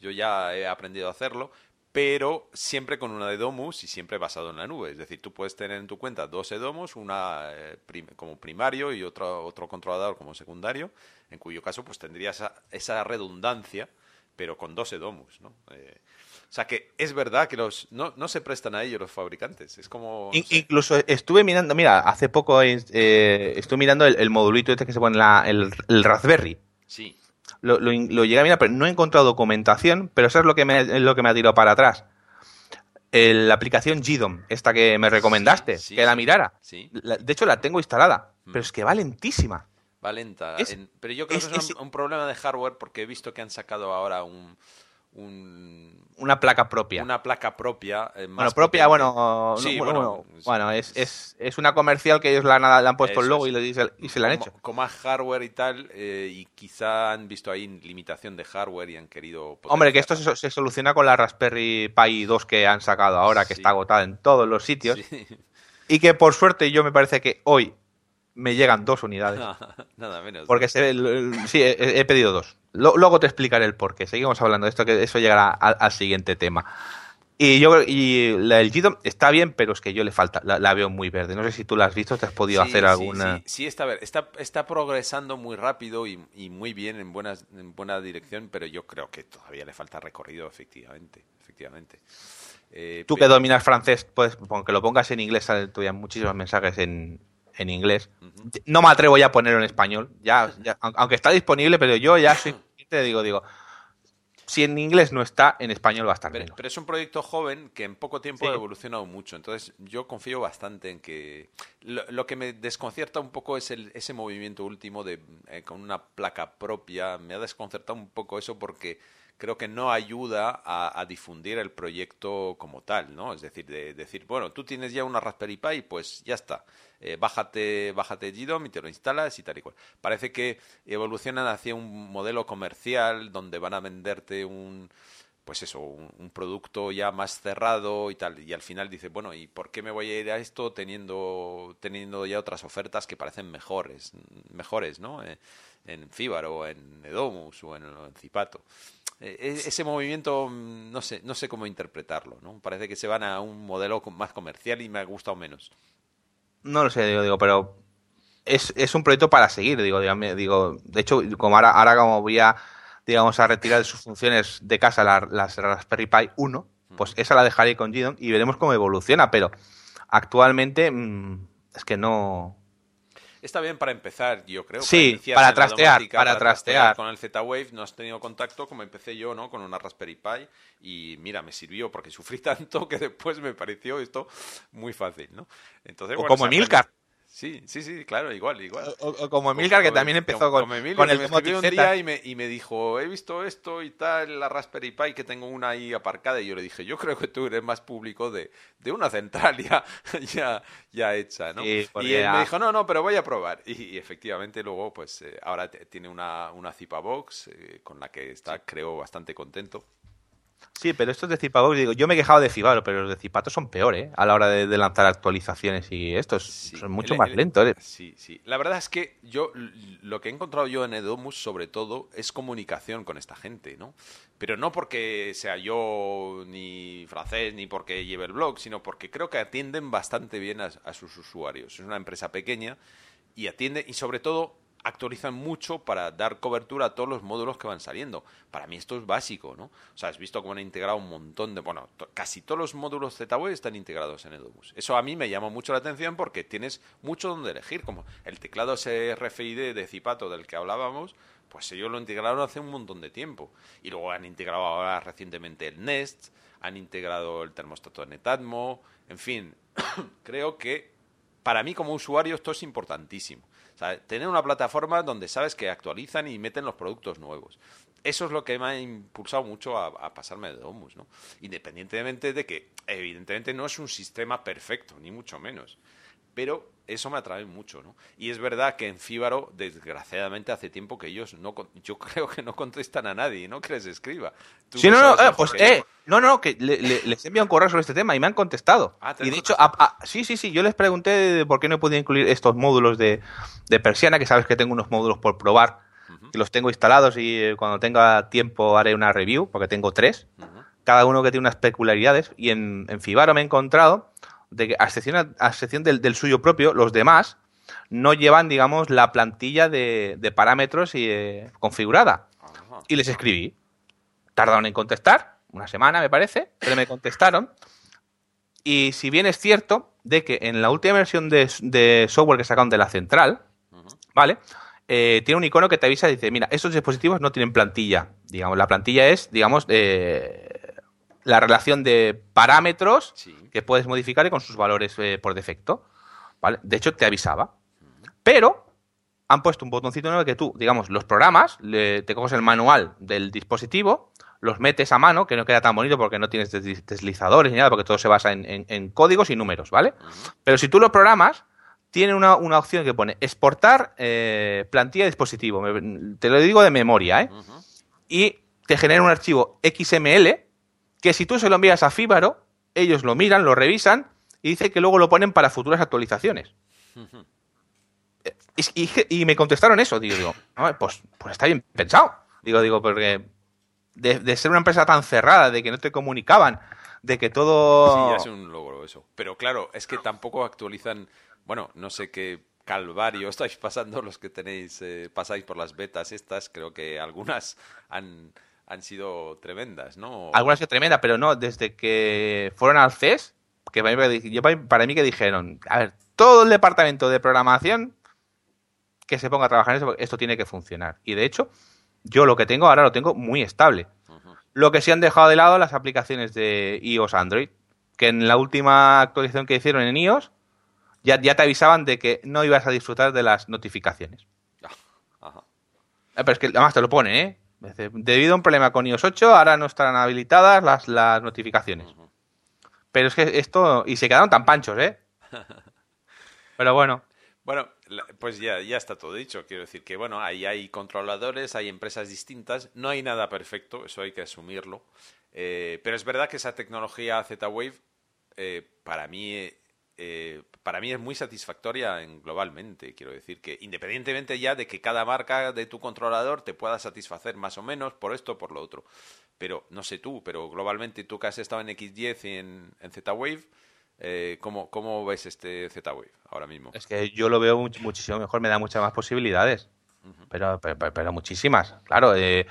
yo ya he aprendido a hacerlo, pero siempre con una Edomus y siempre basado en la nube. Es decir, tú puedes tener en tu cuenta dos Edomus, una eh, como primario y otro, otro controlador como secundario, en cuyo caso pues tendrías esa, esa redundancia, pero con dos Edomus, ¿no? Eh, sea que es verdad que los no, no se prestan a ello los fabricantes. Es como. Incluso estuve mirando, mira, hace poco eh, estuve mirando el, modulito este que se pone la, el, Raspberry. Sí. Lo, lo, llegué a mirar, pero no he encontrado documentación, pero eso es lo que me, es lo que me ha tirado para atrás. la aplicación GDOM, esta que me recomendaste, que la mirara. Sí. de hecho, la tengo instalada, mm. pero es que va lentísima. Va lenta. pero yo creo que es, un, problema de hardware porque he visto que han sacado ahora un, una placa propia. Una placa propia. Eh, bueno, propia, bueno, bueno, es, es, es, una comercial que ellos la, la han puesto el logo y, le, y, se la han hecho. Con más hardware y tal, eh, y quizá han visto ahí limitación de hardware y han querido... Hombre, que esto se, soluciona con la Raspberry Pi 2 que han sacado ahora, que está agotada en todos los sitios. Y que por suerte yo me parece que hoy me llegan dos unidades. Nada menos. Porque se, sí, he, pedido dos. luego te explicaré el por qué. Seguimos hablando de esto, que eso llegará al, siguiente tema. Y yo y la del Gidom está bien, pero es que yo le falta, la, veo muy verde. No sé si tú la has visto, te has podido hacer alguna. Sí, sí, está, está, está progresando muy rápido y, muy bien en buena, en buena dirección, pero yo creo que todavía le falta recorrido, efectivamente. efectivamente. Eh, tú que dominas francés, pues aunque lo pongas en inglés, salen todavía muchísimos mensajes en, en inglés. No me atrevo ya a ponerlo en español, ya, aunque está disponible, pero yo ya soy, te digo, digo, si en inglés no está, en español va a estar pero, pero, es un proyecto joven que en poco tiempo ha evolucionado mucho. Entonces, yo confío bastante en que. Lo, que me desconcierta un poco es el, ese movimiento último de eh, con una placa propia. Me ha desconcertado un poco eso porque creo que no ayuda a, difundir el proyecto como tal, ¿no? Es decir, de, decir, bueno, tú tienes ya una Raspberry Pi, pues ya está. Eh, bájate, bájate GDOM y te lo instalas y tal y cual. Parece que evolucionan hacia un modelo comercial donde van a venderte un pues eso, un, producto ya más cerrado y tal. Y al final dice, bueno, ¿y por qué me voy a ir a esto teniendo, teniendo ya otras ofertas que parecen mejores, mejores, ¿no? Eh, en Fibaro, o en Edomus o en, en Zipato. Eh, e, ese movimiento mm, no sé, no sé cómo interpretarlo, ¿no? Parece que se van a un modelo más comercial y me ha gustado menos. No lo sé, digo, digo pero es, es un proyecto para seguir, digo, digo, de hecho, como ahora, ahora como voy a, digamos, a retirar de sus funciones de casa la, las Raspberry Pi 1, pues esa la dejaré con GDOM y veremos cómo evoluciona, pero actualmente mm, es que no, Está bien para empezar, yo creo. Sí, para, trastear, para, trastear. Con el Z-Wave no has tenido contacto como empecé yo, ¿no? Con una Raspberry Pi y mira, me sirvió porque sufrí tanto que después me pareció esto muy fácil, ¿no? Entonces, o como Emilcar. Sí, sí, sí, claro, igual, igual. O, como Emilcar, que también empezó con, con el me un día y me, y me dijo, he visto esto y tal, la Raspberry Pi, que tengo una ahí aparcada. Y yo le dije, yo creo que tú eres más público de, de una central ya, ya, ya hecha, ¿no? y él me dijo, no, no, pero voy a probar. Y, efectivamente luego, pues eh, ahora tiene una, una Zipa Box eh, con la que está, creo, bastante contento. Sí, pero estos de digo, yo me he quejado de Cibaro, pero los de Zipato son peores, ¿eh? A la hora de, lanzar actualizaciones y estos son mucho más lentos, ¿eh? Sí, sí. La verdad es que yo, lo que he encontrado yo en Edomus, sobre todo, es comunicación con esta gente, ¿no? Pero no porque sea yo ni francés, ni porque lleve el blog, sino porque creo que atienden bastante bien a, a sus usuarios. Es una empresa pequeña y atiende, y sobre todo actualizan mucho para dar cobertura a todos los módulos que van saliendo. Para mí esto es básico, ¿no? O sea, has visto cómo han integrado un montón de... Bueno, casi todos los módulos ZWeb están integrados en Edobus. Eso a mí me llama mucho la atención porque tienes mucho donde elegir, como el teclado RFID de Zipato del que hablábamos, pues ellos lo integraron hace un montón de tiempo. Y luego han integrado ahora recientemente el Nest, han integrado el termostato Netatmo, en fin, creo que para mí como usuario esto es importantísimo. Tener una plataforma donde sabes que actualizan y meten los productos nuevos. Eso es lo que me ha impulsado mucho a, pasarme de Domus, ¿no? Independientemente de que, evidentemente, no es un sistema perfecto, ni mucho menos. Pero eso me atrae mucho, ¿no? Y es verdad que en Fíbaro, desgraciadamente, hace tiempo que ellos no, yo creo que no contestan a nadie, ¿no? Que les escriba. Sí, no, no, eh, pues, eh, no, no, que les he enviado un correo sobre este tema y me han contestado. Ah, y de hecho, sí, sí, sí, yo les pregunté por qué no podía incluir estos módulos de, de persiana, que sabes que tengo unos módulos por probar, que los tengo instalados y eh, cuando tenga tiempo haré una review, porque tengo tres, cada uno que tiene unas peculiaridades, y en, en Fibaro me he encontrado de que a excepción, a excepción del, suyo propio, los demás no llevan, digamos, la plantilla de, parámetros y, eh, configurada. Y les escribí. Tardaron en contestar, una semana me parece, pero me contestaron. Y si bien es cierto de que en la última versión de, software que sacaron de la central, ¿vale? Eh, tiene un icono que te avisa y dice, mira, estos dispositivos no tienen plantilla. Digamos, la plantilla es, digamos, eh, la relación de parámetros que puedes modificar y con sus valores eh, por defecto. ¿vale? De hecho, te avisaba. Pero han puesto un botoncito nuevo que tú, digamos, los programas, te coges el manual del dispositivo, los metes a mano, que no queda tan bonito porque no tienes deslizadores ni nada, porque todo se basa en, códigos y números, ¿vale? Pero si tú los programas, tiene una, opción que pone exportar eh, plantilla de dispositivo. te lo digo de memoria, ¿eh? Y te genera un archivo XML que si tú se lo envías a Fíbaro, ellos lo miran, lo revisan y dice que luego lo ponen para futuras actualizaciones. y, me contestaron eso, digo, digo pues, pues está bien pensado. Digo, digo, porque de, ser una empresa tan cerrada, de que no te comunicaban, de que todo... Sí, ya es un logro eso. Pero claro, es que tampoco actualizan, bueno, no sé qué calvario estáis pasando los que tenéis, eh, pasáis por las betas estas, creo que algunas han han sido tremendas, ¿no? Algunas sido tremendas, pero no, desde que fueron al CES, que para mí que dijeron, a ver, todo el departamento de programación que se ponga a trabajar en eso, esto tiene que funcionar. Y de hecho, yo lo que tengo ahora lo tengo muy estable. Lo que sí han dejado de lado las aplicaciones de iOS Android, que en la última actualización que hicieron en iOS ya, ya te avisaban de que no ibas a disfrutar de las notificaciones. Ajá. Eh, pero es que además te lo pone, ¿eh? Debido a un problema con iOS 8, ahora no estarán habilitadas las, las notificaciones. Pero es que esto. Y se quedaron tan panchos, ¿eh? Pero bueno. Bueno, pues ya, ya está todo dicho. Quiero decir que, bueno, ahí hay controladores, hay empresas distintas. No hay nada perfecto, eso hay que asumirlo. Eh, pero es verdad que esa tecnología Z-Wave, eh, para mí eh, para mí es muy satisfactoria en, globalmente. Quiero decir que independientemente ya de que cada marca de tu controlador te pueda satisfacer más o menos por esto o por lo otro. Pero no sé tú, pero globalmente tú que has estado en X10 y en, Z-Wave, eh, ¿cómo, ¿cómo, ves este Z-Wave ahora mismo? Es que yo lo veo muchísimo mejor, me da muchas más posibilidades. pero, pero, muchísimas. Claro, eh,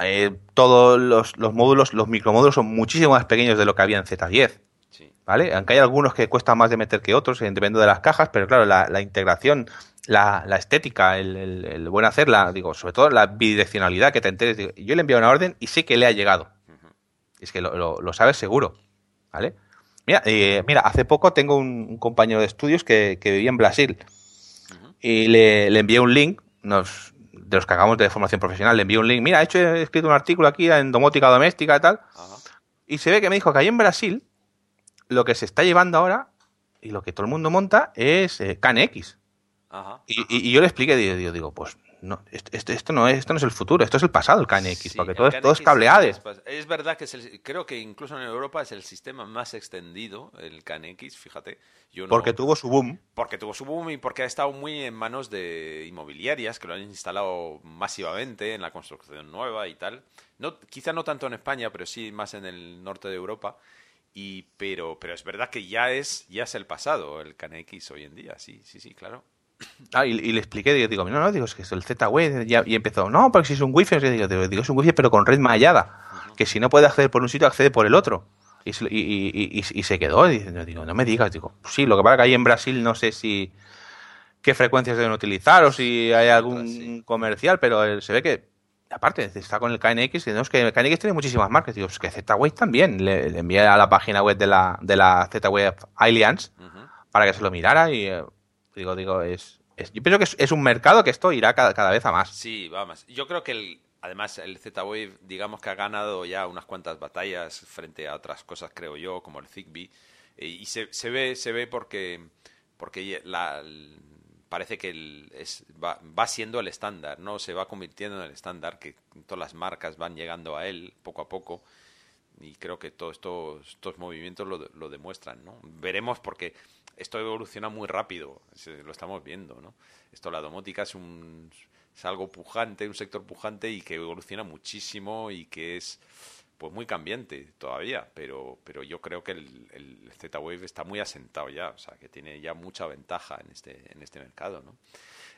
eh, todos los, los, módulos, los micromódulos son muchísimo más pequeños de lo que había en Z10. ¿Vale? Aunque hay algunos que cuestan más de meter que otros, dependiendo de las cajas, pero claro, la, integración, la, estética, el, buen hacerla, digo, sobre todo la bidireccionalidad, que te enteres. yo le envío una orden y sé que le ha llegado. Es que lo, sabes seguro, ¿vale? Mira, eh, mira, hace poco tengo un, compañero de estudios que, vivía en Brasil y le, envié un link, nos, de los que hagamos de formación profesional, le envié un link. Mira, he, hecho, he escrito un artículo aquí en domótica doméstica y tal. Y se ve que me dijo que ahí en Brasil lo que se está llevando ahora y lo que todo el mundo monta es eh, CanX. Y, yo le expliqué, digo, digo, pues no, esto, esto, no es, esto no es el futuro, esto es el pasado, el KNX, porque todo, todo es cableado. Es, verdad que es el, creo que incluso en Europa es el sistema más extendido, el KNX, fíjate. Yo porque tuvo su boom. Porque tuvo su boom y porque ha estado muy en manos de inmobiliarias que lo han instalado masivamente en la construcción nueva y tal. No, quizá no tanto en España, pero sí más en el norte de Europa. Y, pero, pero es verdad que ya es, ya es el pasado el KNX hoy en día, sí, sí, sí, claro. Ah, y, le expliqué, digo, digo, no, no, digo, es que es el Z-Wave, y empezó, no, porque si es un wifi, digo, digo, digo, es un wifi pero con red mallada, que si no puede acceder por un sitio, accede por el otro. Y, y, y, se quedó, y digo, no me digas, digo, sí, lo que pasa que ahí en Brasil no sé si qué frecuencias deben utilizar o si hay algún comercial, pero se ve que aparte, está con el KNX, y es que el KNX tiene muchísimas marcas. Digo, es que Z-Wave también. Le, envié a la página web de la, de la Z-Wave Alliance para que se lo mirara y eh, digo, digo, es, yo pienso que es, un mercado que esto irá cada, vez a más. Sí, va más. Yo creo que el, además el Z-Wave, digamos que ha ganado ya unas cuantas batallas frente a otras cosas, creo yo, como el Zigbee. Eh, y se, se ve, se ve porque, porque la, parece que es, va, va, siendo el estándar, ¿no? Se va convirtiendo en el estándar, que todas las marcas van llegando a él poco a poco. Y creo que todos estos, estos movimientos lo, lo demuestran, ¿no? Veremos porque esto evoluciona muy rápido, lo estamos viendo, ¿no? Esto, la domótica es un es algo pujante, un sector pujante y que evoluciona muchísimo y que es pues muy cambiante todavía, pero, pero yo creo que el, Z-Wave está muy asentado ya, o sea, que tiene ya mucha ventaja en este, en este mercado, ¿no?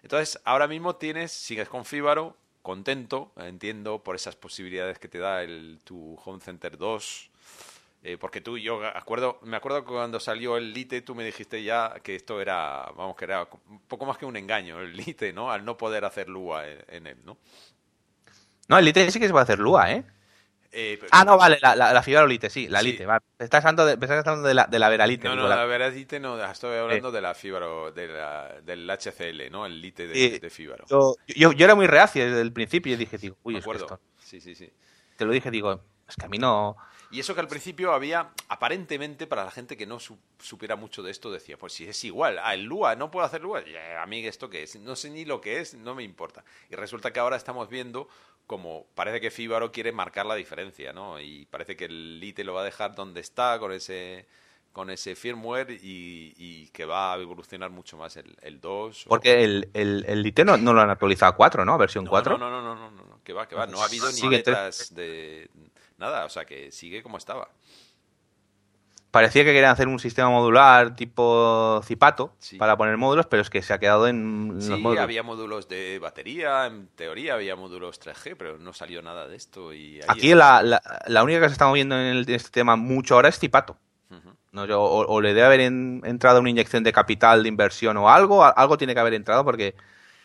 Entonces, ahora mismo tienes, sigues con Fibaro, contento, entiendo, por esas posibilidades que te da el, tu Home Center 2, eh, porque tú, yo acuerdo, me acuerdo que cuando salió el Lite, tú me dijiste ya que esto era, vamos, que era un poco más que un engaño, el Lite, ¿no? Al no poder hacer Lua en, él, ¿no? No, el Lite sí que se puede hacer Lua, ¿eh? Eh, ah, no, vale, la, la, la fibrolite, sí, la lite, vale. Estás hablando de, estás hablando de la, de la veralite. No, no, la, veralite no, estoy hablando de la fibro, de la, del HCL, ¿no? El lite de, de fibro. Yo, yo, yo, era muy reacio desde el principio y dije, digo, uy, es que esto... Sí, sí, sí. Te lo dije, digo, es que a mí no... Y eso que al principio había, aparentemente, para la gente que no supiera mucho de esto, decía, pues si es igual, ah, el Lua, no puedo hacer Lua, a mí esto qué es, no sé ni lo que es, no me importa. Y resulta que ahora estamos viendo como parece que Fibaro quiere marcar la diferencia, ¿no? Y parece que el Lite lo va a dejar donde está con ese con ese firmware y, que va a evolucionar mucho más el, el 2. Porque el, el, Lite no, lo han actualizado a 4, ¿no? Versión 4. No, no, no, no, no, no, que va, que va. No ha habido ni letras de nada, o sea que sigue como estaba. Parecía que querían hacer un sistema modular tipo Zipato para poner módulos, pero es que se ha quedado en sí, había módulos de batería, en teoría había módulos 3G, pero no salió nada de esto. Y Aquí la, la, única que se está moviendo en, este tema mucho ahora es Zipato. no, o, le debe haber entrado una inyección de capital, de inversión o algo, algo tiene que haber entrado porque...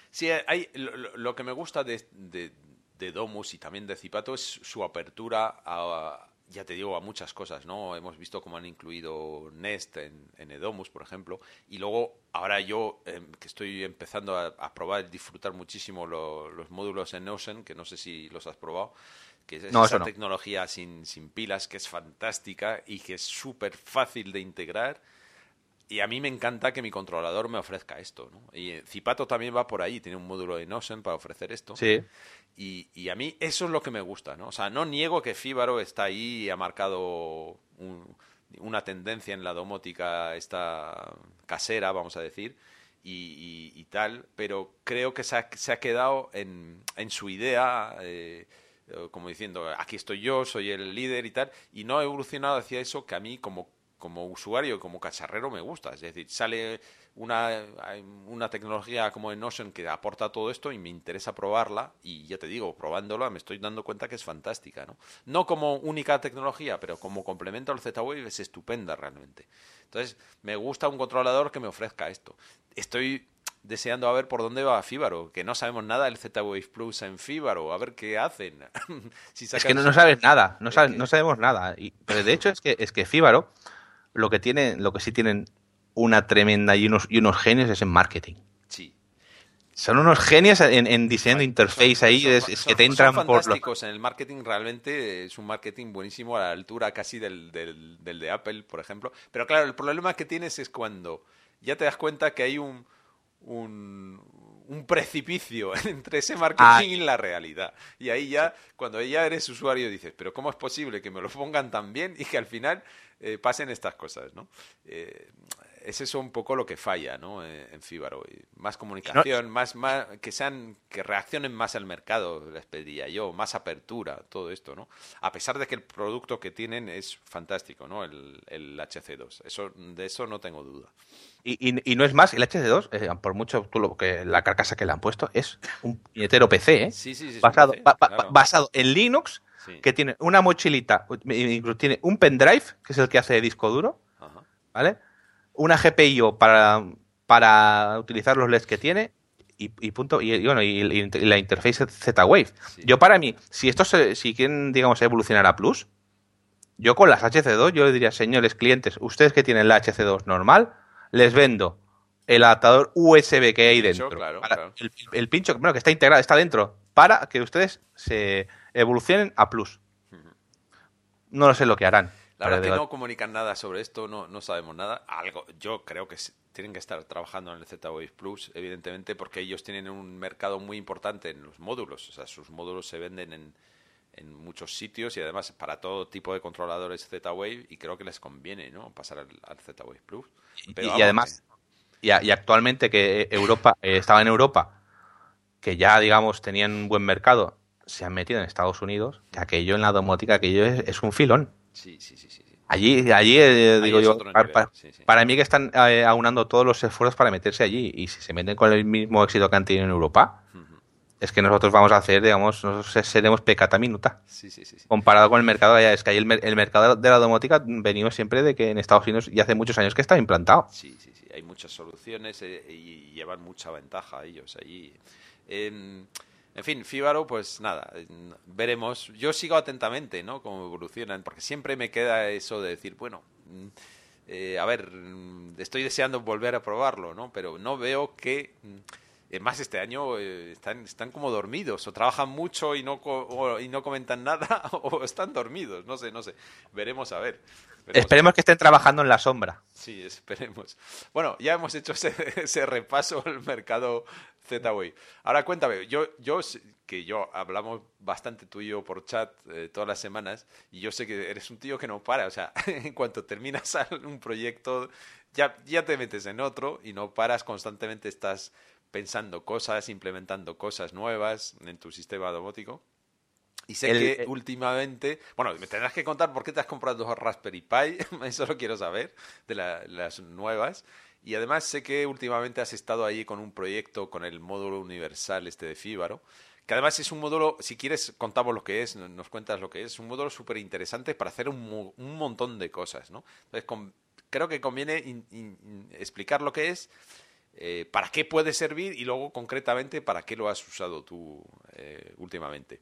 Sí, hay, lo, que me gusta de, de, Domus y también de Zipato es su apertura a, ya te digo, a muchas cosas, ¿no? Hemos visto cómo han incluido Nest en, en Edomus, por ejemplo, y luego ahora yo, em, que estoy empezando a, probar y disfrutar muchísimo los módulos en Ocean, que no sé si los has probado, que es esa tecnología sin, sin pilas, que es fantástica y que es súper fácil de integrar y a mí me encanta que mi controlador me ofrezca esto, ¿no? Y Zipato también va por ahí, tiene un módulo de Notion para ofrecer esto. Sí. Y, y, a mí eso es lo que me gusta, ¿no? O sea, no niego que Fíbaro está ahí y ha marcado una tendencia en la domótica esta casera, vamos a decir, y, tal, pero creo que se ha, quedado en, en su idea... Eh, como diciendo, aquí estoy yo, soy el líder y tal, y no ha evolucionado hacia eso que a mí como como usuario, como cacharrero, me gusta. Es decir, sale una, una tecnología como en Notion que aporta todo esto y me interesa probarla y ya te digo, probándola me estoy dando cuenta que es fantástica. No, no como única tecnología, pero como complemento al Z-Wave es estupenda realmente. Entonces, me gusta un controlador que me ofrezca esto. Estoy deseando a ver por dónde va Fíbaro, que no sabemos nada del Z-Wave Plus en Fíbaro, a ver qué hacen. es que no, sabes nada, no, no sabemos nada. Y, pero de hecho es que, es que Fíbaro lo que tiene, lo que sí tienen una tremenda y unos, y unos genios es en marketing. Sí. Son unos genios en, en diseño de interface ahí, es, que te entran son fantásticos en el marketing, realmente es un marketing buenísimo a la altura casi del, del, del de Apple, por ejemplo. Pero claro, el problema que tienes es cuando ya te das cuenta que hay un, un, un precipicio entre ese marketing ah. y la realidad. Y ahí ya, cuando ya eres usuario, dices, pero ¿cómo es posible que me lo pongan tan bien y que al final eh, pasen estas cosas, ¿no? Eh, es eso un poco lo que falla, ¿no? Eh, en Fíbaro. Más comunicación, más, más, que sean, que reaccionen más al mercado, les pediría yo, más apertura, todo esto, ¿no? A pesar de que el producto que tienen es fantástico, ¿no? El, el HC2. Eso, de eso no tengo duda. Y, y, no es más, el HC2, por mucho tú lo, que la carcasa que le han puesto, es un puñetero PC, ¿eh? Sí, sí, sí, basado, basado en Linux que tiene una mochilita, incluso tiene un pendrive, que es el que hace de disco duro, ¿vale? Una GPIO para, para utilizar los LEDs que tiene y, punto y, bueno y, la interface Z-Wave. Yo para mí, si esto si quieren digamos evolucionar a Plus, yo con las HC2 yo le diría, señores clientes, ustedes que tienen la HC2 normal, les vendo el adaptador USB que hay dentro. El, pincho, bueno, que está integrado, está dentro, para que ustedes se evolucionen a Plus. No lo sé lo que harán. La verdad que no comunican nada sobre esto, no, no sabemos nada. Algo, yo creo que tienen que estar trabajando en el Z-Wave Plus, evidentemente, porque ellos tienen un mercado muy importante en los módulos. O sea, sus módulos se venden en, en muchos sitios y además para todo tipo de controladores Z-Wave y creo que les conviene ¿no? pasar al, Z-Wave Plus. y, además, y, actualmente que Europa eh, estaba en Europa, que ya digamos tenían un buen mercado se han metido en Estados Unidos, que aquello en la domótica, aquello es, es un filón. Sí, sí, sí. sí. Allí, allí eh, digo yo, para, mí que están eh, aunando todos los esfuerzos para meterse allí y si se meten con el mismo éxito que han tenido en Europa, es que nosotros vamos a hacer, digamos, nosotros seremos pecata minuta. Sí, sí, sí, Comparado con el mercado allá, es que ahí el, mercado de la domótica venimos siempre de que en Estados Unidos ya hace muchos años que está implantado. Sí, sí, sí. Hay muchas soluciones eh, y llevan mucha ventaja ellos allí. En fin, Fíbaro, pues nada, veremos. Yo sigo atentamente, ¿no? Cómo evolucionan, porque siempre me queda eso de decir, bueno, mm, eh, a ver, mm, estoy deseando volver a probarlo, ¿no? Pero no veo que... Mm, más este año eh, están, están como dormidos, o trabajan mucho y no, y no comentan nada, o están dormidos, no sé, no sé. Veremos a ver. Esperemos que estén trabajando en la sombra. Sí, esperemos. Bueno, ya hemos hecho ese, ese repaso al mercado Z-Wave. Ahora cuéntame, yo, yo, que yo hablamos bastante tú y yo por chat eh, todas las semanas, y yo sé que eres un tío que no para, o sea, en cuanto terminas un proyecto, ya, ya te metes en otro y no paras, constantemente estás pensando cosas, implementando cosas nuevas en tu sistema domótico. Y sé que últimamente, bueno, me tendrás que contar por qué te has comprado dos Raspberry Pi, eso lo quiero saber, de las nuevas. Y además sé que últimamente has estado ahí con un proyecto con el módulo universal este de Fíbaro, que además es un módulo, si quieres contamos lo que es, nos cuentas lo que es, es un módulo súper interesante para hacer un, un, montón de cosas, ¿no? Entonces, creo que conviene explicar lo que es, eh, para qué puede servir y luego concretamente para qué lo has usado tú eh, últimamente.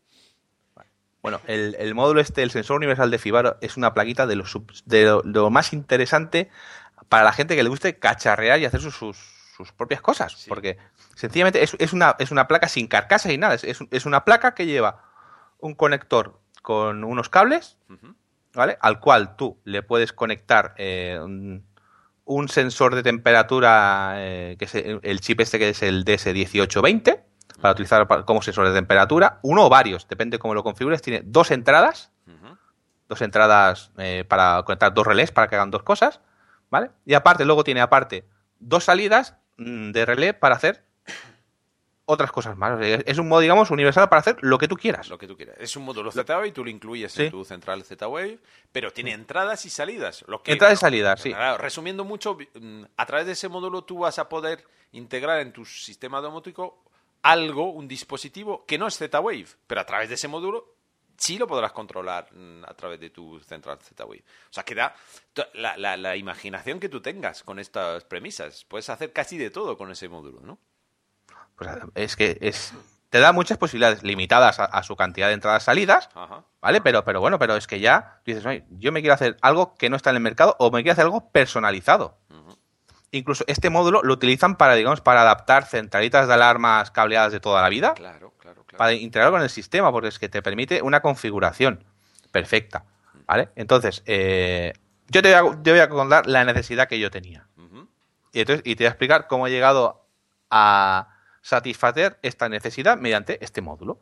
Bueno, el, módulo este, el sensor universal de Fibaro, es una plaquita de lo, de lo, más interesante para la gente que le guste cacharrear y hacer sus, sus, propias cosas. Porque sencillamente es, es, una, es una placa sin carcasa y nada. Es, es, una placa que lleva un conector con unos cables, ¿vale? Al cual tú le puedes conectar eh, un, sensor de temperatura, eh, que es el chip este que es el DS1820 para utilizar como sensor de temperatura, uno o varios, depende cómo lo configures. Tiene dos entradas, dos entradas eh, para conectar dos relés para que hagan dos cosas, ¿vale? Y aparte, luego tiene aparte dos salidas mm, de relé para hacer otras cosas más. es un modo, digamos, universal para hacer lo que tú quieras. Lo que tú quieras. Es un módulo Z-Wave, tú lo incluyes en tu central Z-Wave, pero tiene entradas y salidas. Lo que, entradas y salidas, sí. resumiendo mucho, mm, a través de ese módulo tú vas a poder integrar en tu sistema domótico algo, un dispositivo que no es Z-Wave, pero a través de ese módulo sí lo podrás controlar mm, a través de tu central Z-Wave. O sea, que da la, la, imaginación que tú tengas con estas premisas. Puedes hacer casi de todo con ese módulo, ¿no? Pues es que es, te da muchas posibilidades limitadas a, su cantidad de entradas salidas, ¿vale? Pero, pero bueno, pero es que ya dices, oye, yo me quiero hacer algo que no está en el mercado o me quiero hacer algo personalizado incluso este módulo lo utilizan para, digamos, para adaptar centralitas de alarmas cableadas de toda la vida. Claro, claro, claro. Para integrarlo con el sistema, porque es que te permite una configuración perfecta. ¿Vale? Entonces, eh, yo, te voy, a, contar la necesidad que yo tenía. y, entonces, y te voy a explicar cómo he llegado a satisfacer esta necesidad mediante este módulo.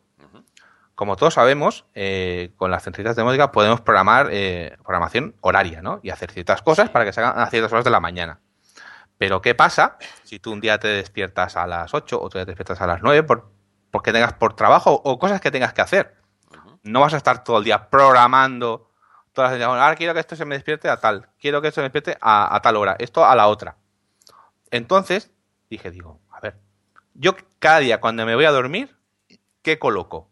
Como todos sabemos, eh, con las centralitas de música podemos programar eh, programación horaria, ¿no? Y hacer ciertas cosas para que se hagan a ciertas horas de la mañana. Pero ¿qué pasa si tú un día te despiertas a las 8, otro día te despiertas a las 9 por, porque tengas por trabajo o cosas que tengas que hacer? No vas a estar todo el día programando todas las ahora quiero que esto se me despierte a tal, quiero que esto se me despierte a, tal hora, esto a la otra. Entonces dije, digo, a ver, yo cada día cuando me voy a dormir, ¿qué coloco?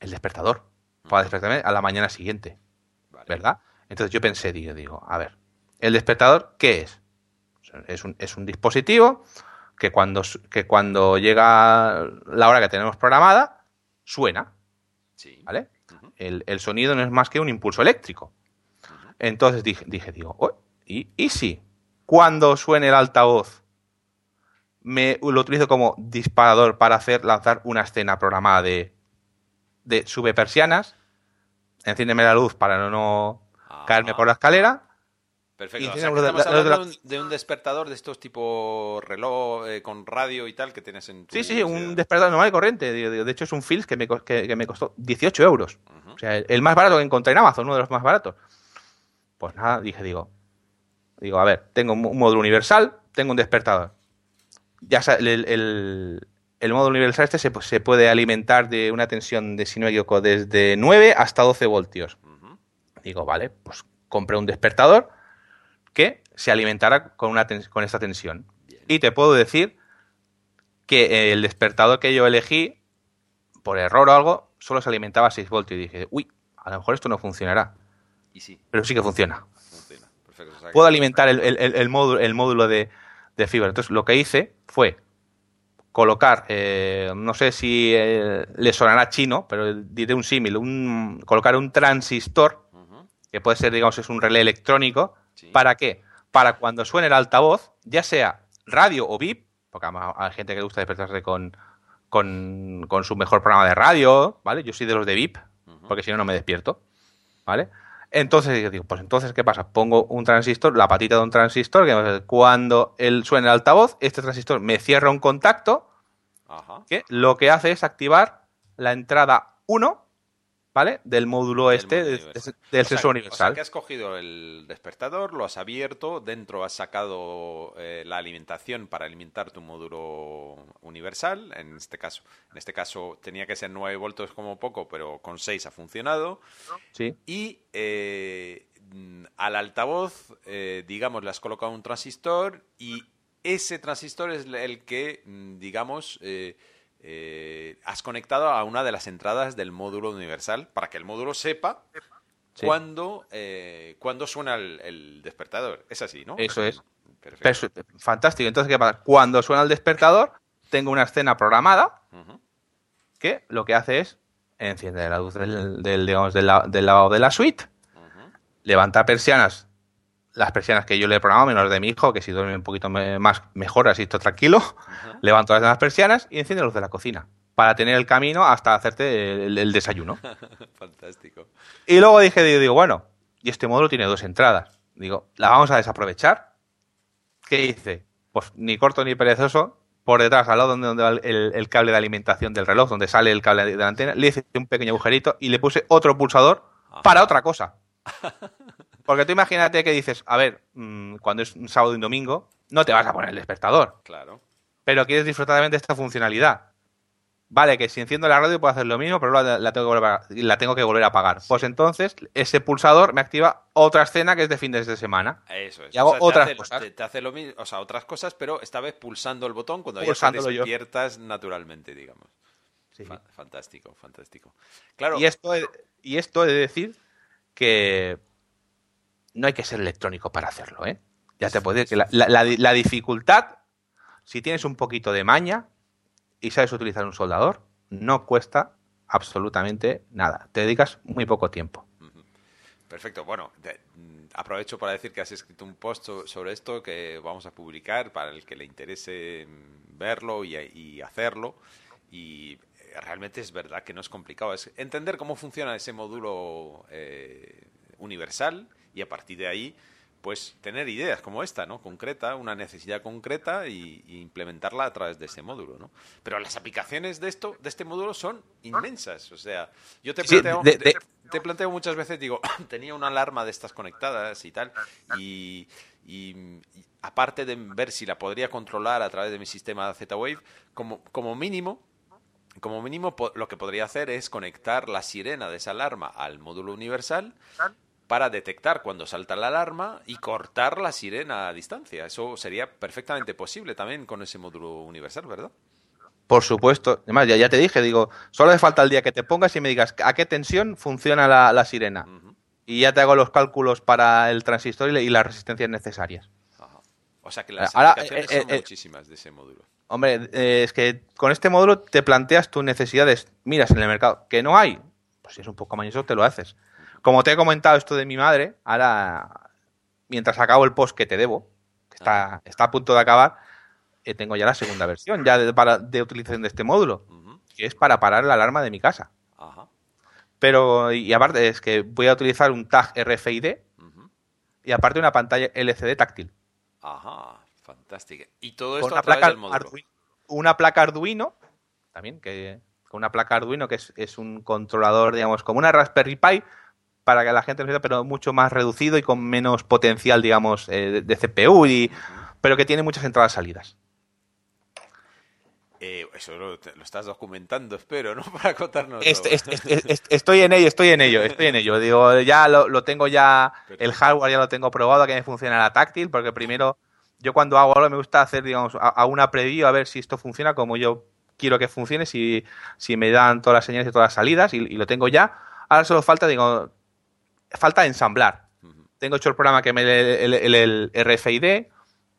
El despertador, para despertarme a la mañana siguiente, ¿verdad? Entonces yo pensé, digo, digo, a ver, ¿el despertador qué es? Es un, es un dispositivo que cuando, que cuando llega la hora que tenemos programada, suena. ¿Vale? el, sonido no es más que un impulso eléctrico. Entonces dije, dije digo, ¿y, ¿y si cuando suene el altavoz me lo utilizo como disparador para hacer lanzar una escena programada de, de sube persianas, enciéndeme la luz para no, caerme por la escalera, Perfecto. estamos hablando de, un, despertador de estos tipo reloj eh, con radio y tal que tienes en tu Sí, sí, un despertador normal y corriente. De, hecho, es un Philips que me, que, me costó 18 euros. O sea, el, más barato que encontré en Amazon, uno de los más baratos. Pues nada, dije, digo, digo, a ver, tengo un módulo universal, tengo un despertador. Ya el, el, módulo universal este se, se, puede alimentar de una tensión de, si no desde 9 hasta 12 voltios. Digo, vale, pues compré un despertador que se alimentara con, una con esta tensión. Y te puedo decir que el despertador que yo elegí, por error o algo, solo se alimentaba a 6 voltios. Y dije, uy, a lo mejor esto no funcionará. Y sí. Pero sí que funciona. Puedo alimentar el, módulo, el módulo de, fibra. Entonces, lo que hice fue colocar, eh, no sé si eh, le sonará chino, pero diré un símil, un, colocar un transistor, que puede ser, digamos, es un relé electrónico, ¿Para qué? Para cuando suene el altavoz, ya sea radio o VIP, porque hay gente que le gusta despertarse con, con, su mejor programa de radio, ¿vale? Yo soy de los de VIP, porque si no, no me despierto, ¿vale? Entonces, digo, pues entonces, ¿qué pasa? Pongo un transistor, la patita de un transistor, que cuando él suene el altavoz, este transistor me cierra un contacto, que lo que hace es activar la entrada 1 ¿vale? Del módulo este, del sensor universal. O sea, que has cogido el despertador, lo has abierto, dentro has sacado eh, la alimentación para alimentar tu módulo universal, en este caso. En este caso tenía que ser 9 voltios como poco, pero con 6 ha funcionado. Sí. Y eh, al altavoz, eh, digamos, le has colocado un transistor y ese transistor es el que, digamos, eh, has conectado a una de las entradas del módulo universal para que el módulo sepa cuándo, eh, suena el, despertador. Es así, ¿no? Eso es. Perfecto. Fantástico. Entonces, ¿qué pasa? Cuando suena el despertador, tengo una escena programada que lo que hace es enciende la luz del, del, lado de la suite, levanta persianas, las persianas que yo le he programado, menos de mi hijo, que si duerme un poquito más mejor, así estoy tranquilo, levanto las demás persianas y enciende la luz de la cocina para tener el camino hasta hacerte el, desayuno. Fantástico. Y luego dije, digo, bueno, y este módulo tiene dos entradas. Digo, ¿la vamos a desaprovechar? ¿Qué hice? Pues ni corto ni perezoso, por detrás, al lado donde, donde va el, cable de alimentación del reloj, donde sale el cable de la antena, le hice un pequeño agujerito y le puse otro pulsador para otra cosa. Porque tú imagínate que dices, a ver, mm, cuando es un sábado y un domingo, no te vas a poner el despertador. Claro. Pero quieres disfrutar de esta funcionalidad. Vale, que si enciendo la radio puedo hacer lo mismo, pero la, tengo, que volver a, la tengo que volver a apagar. Pues entonces ese pulsador me activa otra escena que es de fines de semana. Eso es. Y hago otras cosas. Te, hace lo mismo, o sea, otras cosas, pero esta vez pulsando el botón cuando ya te despiertas naturalmente, digamos. Sí. fantástico, fantástico. Claro. Y esto, y esto he de decir que no hay que ser electrónico para hacerlo, ¿eh? Ya te puedo decir que la dificultad, si tienes un poquito de maña, y sabes utilizar un soldador, no cuesta absolutamente nada. Te dedicas muy poco tiempo. Perfecto. Bueno, mm, aprovecho para decir que has escrito un post sobre esto que vamos a publicar para el que le interese mm, verlo y, hacerlo. Y eh, realmente es verdad que no es complicado. Es entender cómo funciona ese módulo eh, universal y a partir de ahí pues tener ideas como esta, ¿no? Concreta, una necesidad concreta y, implementarla a través de ese módulo, ¿no? Pero las aplicaciones de esto, de este módulo son inmensas. O sea, yo te planteo, te, planteo muchas veces, digo, tenía una alarma de estas conectadas y tal, y, aparte de ver si la podría controlar a través de mi sistema Z-Wave, como, como mínimo, como mínimo lo que podría hacer es conectar la sirena de esa alarma al módulo universal para detectar cuando salta la alarma y cortar la sirena a distancia. Eso sería perfectamente posible también con ese módulo universal, ¿verdad? Por supuesto. Además, ya, ya te dije, digo, solo hace falta el día que te pongas y me digas a qué tensión funciona la, sirena. Y ya te hago los cálculos para el transistor y, las resistencias necesarias. O sea que las aplicaciones eh, son eh, muchísimas de ese módulo. Hombre, eh, es que con este módulo te planteas tus necesidades, miras en el mercado, que no hay, pues si es un poco mañoso te lo haces. Como te he comentado esto de mi madre, ahora, mientras acabo el post que te debo, que está, está a punto de acabar, eh, tengo ya la segunda versión ya de, para, de utilización de este módulo, que es para parar la alarma de mi casa. Pero, y aparte, es que voy a utilizar un tag RFID y aparte una pantalla LCD táctil. Ajá, fantástica. Y todo esto a través del módulo. una placa Arduino, también, que con una placa Arduino que es, es, un controlador, digamos, como una Raspberry Pi, para que la gente pero mucho más reducido y con menos potencial, digamos, eh, de, CPU, y, pero que tiene muchas entradas salidas. Eh, eso lo, estás documentando, espero, ¿no? Para contarnos. estoy en ello, estoy en ello, estoy en ello. Digo, ya lo, tengo ya, el hardware ya lo tengo probado, que me funciona la táctil, porque primero, yo cuando hago algo me gusta hacer, digamos, a, una preview a ver si esto funciona como yo quiero que funcione, si, si me dan todas las señales y todas las salidas, y, y lo tengo ya. Ahora solo falta, digo, falta ensamblar. Tengo hecho el programa que me lee el, RFID,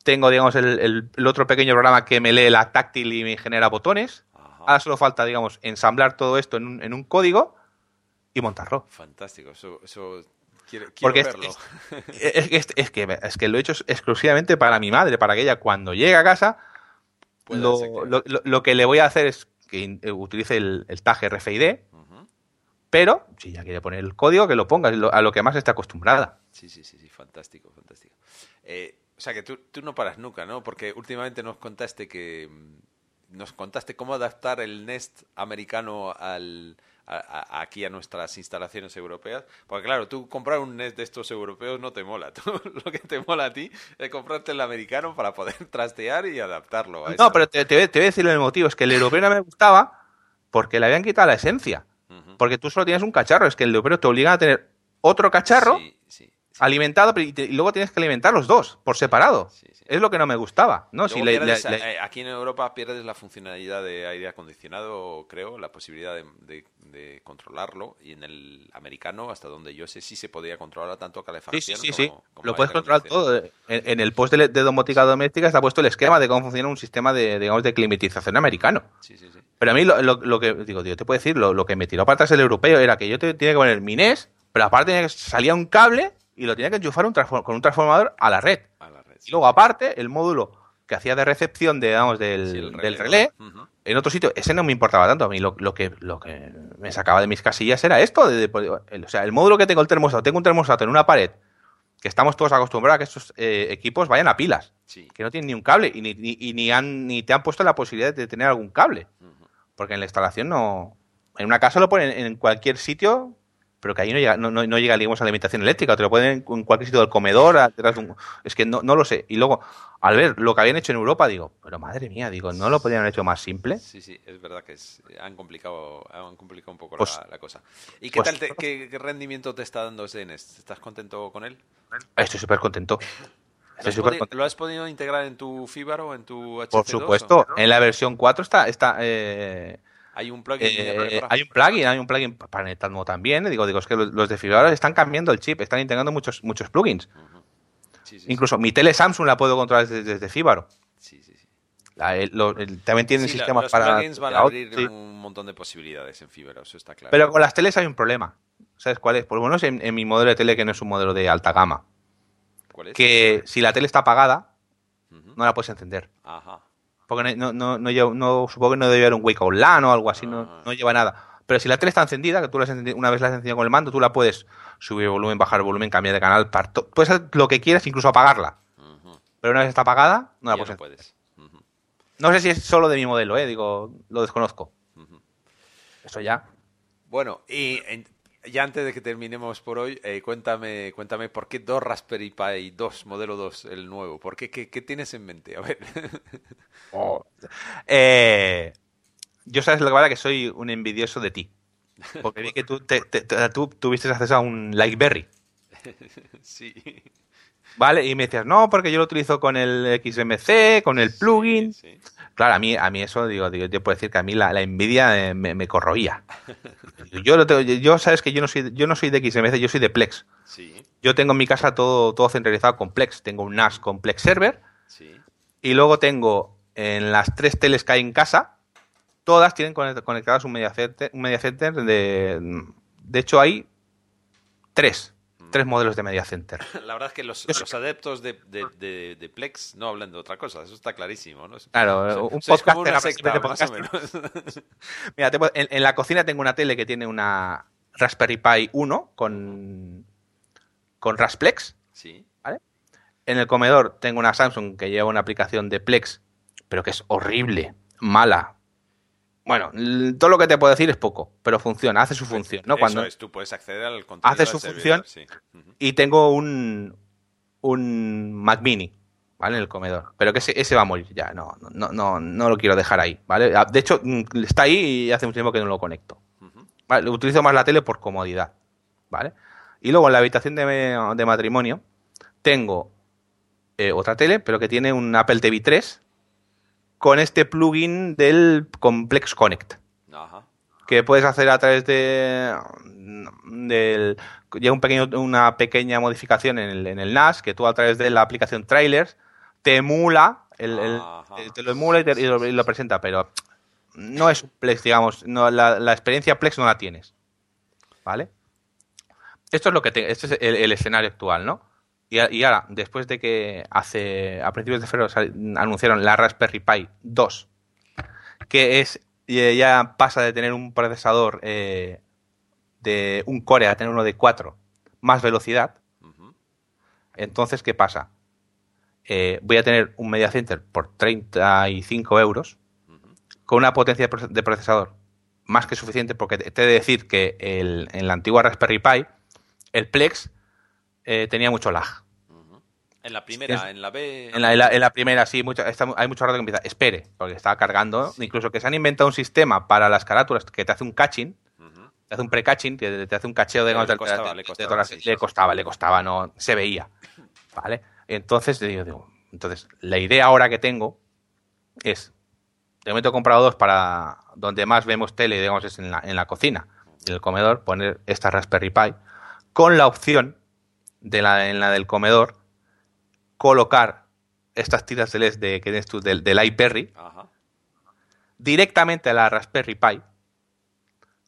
tengo, digamos, el, otro pequeño programa que me lee la táctil y me genera botones. Ahora solo falta, digamos, ensamblar todo esto en un, en un código y montarlo. Fantástico, eso, eso quiero, verlo. Es, es, que, es que lo he hecho exclusivamente para mi madre, para que ella cuando llegue a casa, lo, lo, lo, que le voy a hacer es que utilice el, tag RFID, pero si ya quiere poner el código, que lo ponga a lo que más está acostumbrada. Sí, sí, sí, sí, fantástico, fantástico. Eh, o sea que tú, tú, no paras nunca, ¿no? Porque últimamente nos contaste que mm, nos contaste cómo adaptar el Nest americano al, aquí a nuestras instalaciones europeas. Porque claro, tú comprar un Nest de estos europeos no te mola. lo que te mola a ti es comprarte el americano para poder trastear y adaptarlo. A no, pero te, te, voy a decir el motivo. Es que el europeo no me gustaba porque le habían quitado la esencia. Porque tú solo tienes un cacharro, es que el europeo te obliga a tener otro cacharro alimentado, y, te- y luego tienes que alimentar los dos por separado. Sí, sí. Es lo que no me gustaba. ¿no? Si le- pierdes, le- le- aquí en Europa pierdes la funcionalidad de aire acondicionado, creo, la posibilidad de, de- de controlarlo. Y en el americano, hasta donde yo sé, sí se podía controlar tanto calefacción sí, sí, sí. como, como Lo puedes controlar todo. En, en el post de, de domótica doméstica está puesto el esquema de cómo funciona un sistema de, digamos, de climatización americano. Sí, sí, sí. Pero a mí lo, lo- lo que, digo, yo te puedo decir, lo, lo que me tiró para atrás el europeo era que yo te, tenía que poner mi NES, pero aparte salía un cable y lo tenía que enchufar un con un transformador a la red. A la red. Y luego aparte, el módulo que hacía de recepción de, digamos, del, Sí, el del relé. en otro sitio, ese no me importaba tanto. A mí lo, lo que, lo que me sacaba de mis casillas era esto. de- de- el- o sea, el módulo que tengo el termostato, tengo un termostato en una pared, que estamos todos acostumbrados a que estos eh, equipos vayan a pilas, Sí. que no tienen ni un cable y ni, ni, y ni, han, ni te han puesto la posibilidad de tener algún cable. Porque en la instalación no... En una casa lo ponen en cualquier sitio, pero que ahí no llega, no, no, no llega digamos, a la alimentación eléctrica. Te lo ponen en cualquier sitio del comedor. atrás de un- Es que no, no lo sé. Y luego, al ver lo que habían hecho en Europa, digo, pero madre mía, digo, ¿no lo podrían haber hecho más simple? Sí, sí, es verdad que es- han complicado han complicado un poco Pues- la, la cosa. ¿Y qué pues- tal te- qué, qué rendimiento te está dando ese NES? ¿Estás contento con él? Estoy súper contento. ¿Lo has, súper podi- contento. lo has podido integrar en tu Fibaro o en tu HC2? Por o- supuesto, en la versión 4 está, está eh, Hay un plugin. eh, hay un plugin, hay un plugin para Netatmo también. Digo, digo, es que los, los de Fibra están cambiando el chip, están integrando muchos, muchos plugins. Sí, sí, Incluso mi tele Samsung la puedo controlar desde, desde Fibaro. sí, sí, sí. La- el- lo- el- también tienen la- sistemas los para. plugins van a abrir un montón de posibilidades en Fibaro, eso está claro. Pero con las teles hay un problema. ¿Sabes cuál es? Por lo menos en, en mi modelo de tele, que no es un modelo de alta gama. ¿Cuál es? Que si la tele está apagada, no la puedes encender. Ajá. Porque no, no, no, lleva- no- supongo que no debe haber un wake out LAN o algo así, no, Ah. no lleva nada. Pero si la tele está encendida, que tú la has encendido- una vez la has encendido con el mando, tú la puedes subir volumen, bajar volumen, cambiar de canal, parto- puedes hacer lo que quieras, incluso apagarla. Pero una vez está apagada, no la puedes puedes. No sé si es solo de mi modelo, eh, digo, lo desconozco. Eso ya. Bueno, y en- ya antes de que terminemos por hoy, eh, cuéntame, cuéntame por qué dos Raspberry Pi 2, modelo 2, el nuevo. ¿Por qué? ¿Qué, qué tienes en mente? A ver. Eh, yo sabes lo que pasa, que soy un envidioso de ti. Porque vi que tú, te- te- te- tú tuviste acceso a un Likeberry, sí. ¿Vale? Y me decías, no, porque yo lo utilizo con el XMC, con el plugin. Sí, sí. Claro, a mí, a mí eso, digo, digo, yo puedo decir que a mí la, la envidia eh, me, me corroía. Yo, lo tengo- yo sabes que yo no soy, yo no soy de XMC, yo soy de Plex. Sí, Yo tengo en mi casa todo, todo centralizado con Plex. Tengo un NAS con Plex Server sí. y luego tengo en las tres teles que hay en casa, todas tienen conect- conectadas un media center, un media center de, de hecho hay tres, tres modelos de media center. La verdad es que los, adeptos de, de- de- de Plex no hablan de otra cosa, eso está clarísimo, ¿no? Claro, un podcast como una secta, o menos. Mira, te puedo- en, en la cocina tengo una tele que tiene una Raspberry Pi 1 con, con Rasplex. sí, En el comedor tengo una Samsung que lleva una aplicación de Plex, pero que es horrible, mala. Bueno, todo lo que te puedo decir es poco, pero funciona, hace su función, ¿no? Eso Cuando, es, tú puedes acceder al contenido Hace su servidor, función. sí. Y tengo un, un Mac Mini, ¿vale? En el comedor. Pero que ese, ese va a morir ya, no, no, no, no lo quiero dejar ahí, ¿vale? Ah, De hecho, mm, está ahí y hace mucho tiempo que no lo conecto. Vale, utilizo más la tele por comodidad, ¿vale? Y luego en la habitación de, de matrimonio tengo eh, otra tele, pero que tiene un Apple TV 3 con este plugin del Complex Connect Ajá. que puedes hacer a través de del llega un pequeño, una pequeña modificación en el, en el NAS que tú a través de la aplicación Trailers te emula el, el- Ajá. te lo emula y, te- y lo, y lo presenta pero no es Plex digamos no, la, la experiencia Plex no la tienes vale esto es lo que te- este es el, el escenario actual no y, ahora después de que hace a principios de febrero anunciaron la Raspberry Pi 2 que es ya pasa de tener un procesador eh, de un core a tener uno de 4 más velocidad. Entonces, ¿qué pasa? Eh, voy a tener un media center por 35 euros con una potencia de proce- de procesador más que suficiente porque te te he de decir que el- en la antigua Raspberry Pi el Plex eh, tenía mucho lag. En la primera, Es- en la B. En la, en la- en la primera, sí, mucha- está- hay mucho rato que empieza. Espere, porque estaba cargando. Incluso que se han inventado un sistema para las carátulas que te hace un catching, te hace un pre-catching, te, te hace un cacheo de, le de- costaba, de- le costaba, sí, le sí. costaba, le costaba, no se veía, ¿vale? Entonces, digo, digo, entonces, la idea ahora que tengo es, de momento he comprado dos para donde más vemos tele, digamos, es en la, en la cocina, en el comedor, poner esta Raspberry Pi, con la opción de la, en la del comedor, colocar estas tiras de LED de, que tienes tú del, del iBerry Ajá. directamente a la Raspberry Pi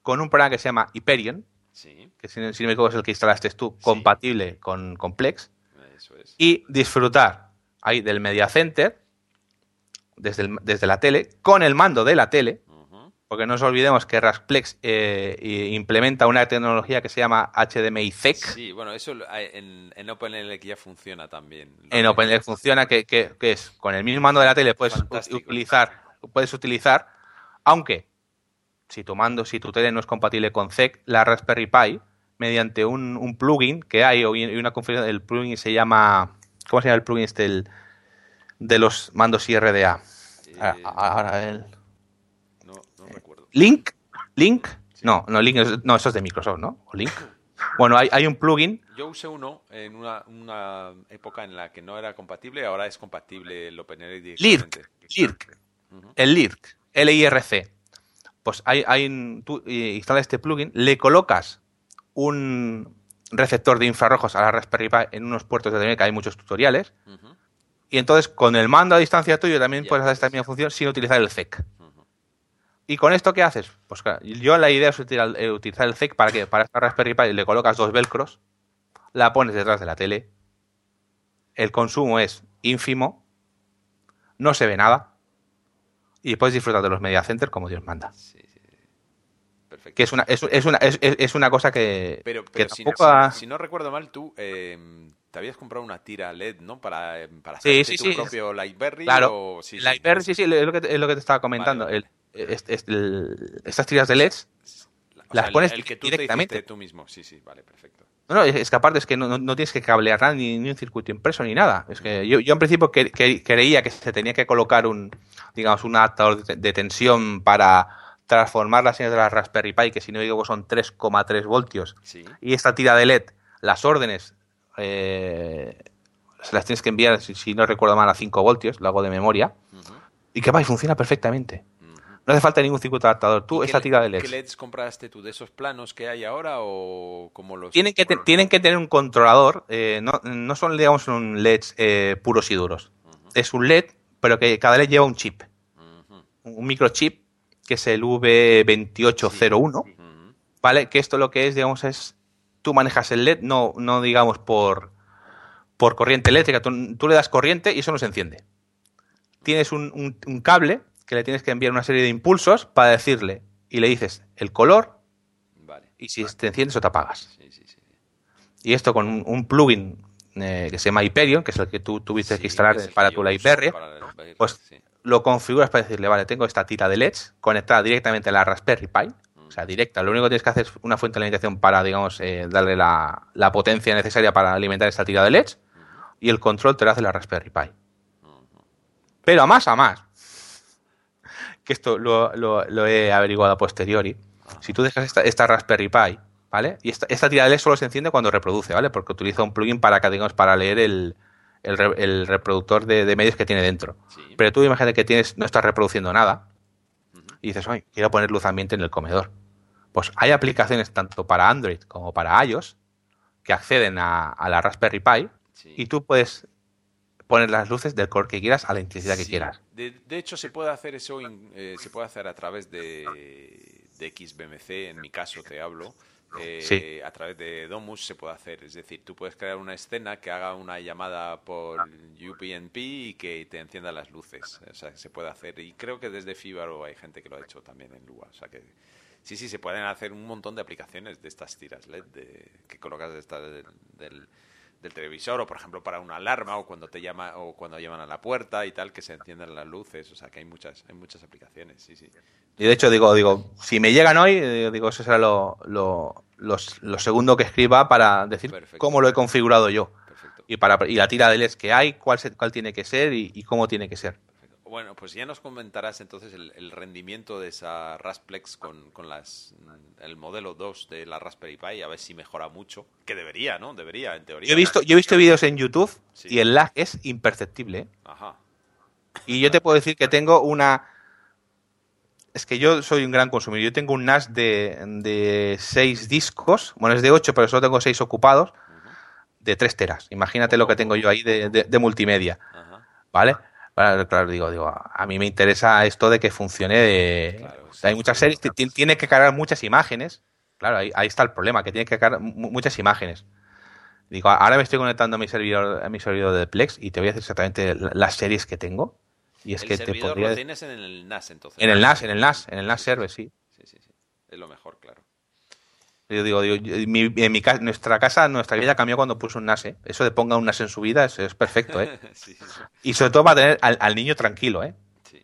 con un programa que se llama Hyperion, Sí, que si, si no me equivoco es el que instalaste tú, Sí. compatible con, con Plex, eso es. y disfrutar ahí del Media Center desde, el- desde la tele, con el mando de la tele. Porque no nos olvidemos que Rasplex eh, implementa una tecnología que se llama HDMI ZEC. Sí, bueno, eso en, en OpenLX ya funciona también. En OpenLX funciona que, que- que es con el mismo mando de la tele puedes Fantástico. utilizar, puedes utilizar, aunque si tu mando, si tu tele no es compatible con ZEC, la Raspberry Pi, mediante un, un plugin que hay, o y una configuración, el plugin se llama, ¿cómo se llama el plugin este el- de los mandos IRDA? Eh, Ahora, ahora el Link, Link, no, no, Link, es- no, eso es de Microsoft, ¿no? ¿O Link. Bueno, hay, hay un plugin Yo usé uno en una, una época en la que no era compatible, ahora es compatible el directamente. LIRC, LIRC, el LIRC, L-I-R-C. Pues hay, hay tú instalas este plugin, le colocas un receptor de infrarrojos a la Raspberry Pi en unos puertos de que hay muchos tutoriales, y entonces con el mando a distancia tuyo también puedes hacer esta misma función sin utilizar el ZEC. ¿Y con esto qué haces? Pues claro, yo la idea es utilizar, eh, utilizar el ZEC para que para esta Raspberry Pi le colocas dos velcros, la pones detrás de la tele, el consumo es ínfimo, no se ve nada y puedes disfrutar de los media center como Dios manda. Sí, sí, sí. Perfecto. Que es una, es, es una, es, es- una cosa que, Pero, que si, tampoco ha- si no recuerdo mal, tú eh, te habías comprado una tira LED, ¿no? Para, eh, para sí, tu sí. propio Lightberry. Claro, o- sí, sí. Hyper, sí, sí, es lo que te, es lo que te estaba comentando. Vale, El- es- es- el- estas tiras de LEDs O las sea, pones el, que tú directamente. Te tú mismo. Sí, sí, vale, perfecto. No, no, es, que aparte es que no, no- tienes que cablear nada, ni, ni un circuito impreso ni nada. Es que yo, yo en principio que- que- creía que se tenía que colocar un, digamos, un adaptador de, de tensión para transformar las señales de la Raspberry Pi, que si no digo son 3,3 voltios, Sí. y esta tira de LED, las órdenes, eh, se las tienes que enviar, si, si no recuerdo mal, a 5 voltios, lo hago de memoria, y que va y funciona perfectamente. No hace falta ningún circuito adaptador. Tú, ¿Y esta tira de le- LED. ¿Qué LEDs compraste tú? ¿De esos planos que hay ahora o como los...? Tienen que, te- tienen que tener un controlador, eh, no, no son, digamos, un LEDs eh, puros y duros. Es un LED, pero que cada LED lleva un chip, un microchip, que es el V2801, ujú. ¿vale? Que esto lo que es, digamos, es, tú manejas el LED, no, no digamos, por, por corriente eléctrica, tú, tú le das corriente y eso no se enciende. Tienes un, un- un cable que le tienes que enviar una serie de impulsos para decirle, y le dices el color, Vale. y si te enciendes o te apagas. Sí, sí, sí. Y esto con un, un plugin eh, que se llama Hyperion, que es el que tú tuviste que instalar para que tu Lightberry, pues lo configuras para decirle, vale, tengo esta tira de LEDs conectada directamente a la Raspberry Pi, o sea, directa. Lo único que tienes que hacer es una fuente de alimentación para, digamos, eh, darle la, la potencia necesaria para alimentar esta tira de LEDs y el control te lo hace la Raspberry Pi. Pero a más, a más, que esto lo, lo- lo he averiguado a posteriori, si tú dejas esta, esta Raspberry Pi, ¿vale? Y esta, esta tira de LED solo se enciende cuando reproduce, ¿vale? Porque utiliza un plugin para, digamos, para leer el, el re- el reproductor de, de medios que tiene dentro. Sí. Pero tú imagínate que tienes, no estás reproduciendo nada y dices, oye, quiero poner luz ambiente en el comedor. Pues hay aplicaciones tanto para Android como para iOS que acceden a, a la Raspberry Pi Sí. y tú puedes poner las luces del color que quieras a la intensidad que quieras. De, de hecho, se puede hacer eso, eh, se puede hacer a través de, de XBMC, en mi caso te hablo. eh, Sí. A través de Domus se puede hacer, es decir, tú puedes crear una escena que haga una llamada por UPnP y que te encienda las luces. O sea, se puede hacer. Y creo que desde Fibaro hay gente que lo ha hecho también en Lua. O sea que sí, sí, se pueden hacer un montón de aplicaciones de estas tiras LED de- que colocas esta- del, del- del televisor o por ejemplo para una alarma o cuando te llama o cuando llaman a la puerta y tal que se enciendan las luces o sea que hay muchas hay muchas aplicaciones sí sí Y de hecho digo, digo, si me llegan hoy, eh, digo, eso será lo, lo, los- lo segundo que escriba para decir Perfecto. cómo lo he configurado yo. perfecto Y, para, y la tira de LEDs que hay, cuál, se- cuál tiene que ser y, y cómo tiene que ser. Bueno, pues ya nos comentarás entonces el, rendimiento de esa Rasplex con, con, las, el modelo 2 de la Raspberry Pi, a ver si mejora mucho. Que debería, ¿no? Debería, en teoría. Yo he visto, yo he visto vídeos en YouTube y el lag es imperceptible. ¿eh? Ajá. Y yo te puedo decir que tengo una... Es que yo soy un gran consumidor. Yo tengo un NAS de, de 6 discos. Bueno, es de 8, pero solo tengo 6 ocupados. De 3 teras. Imagínate lo que tengo yo ahí de, de, multimedia. ¿Vale? Claro, digo, digo, a mí me interesa esto de que funcione. hay muchas series, tiene que cargar muchas imágenes. Claro, ahí, está el problema, que tiene que cargar muchas imágenes. Digo, ahora me estoy conectando a mi servidor, a mi servidor de Plex y te voy a decir exactamente las series que tengo. Y es el que servidor te lo tienes en el NAS, entonces. En el NAS, en el NAS, en el NAS server, sí. Sí, sí, sí. Es lo mejor, claro. Yo digo, en mi, nuestra casa, nuestra vida cambió cuando puso un NAS. ¿eh? Eso de ponga un NAS en su vida es, perfecto. ¿eh? Y sobre todo para tener al, niño tranquilo. ¿eh? Sí.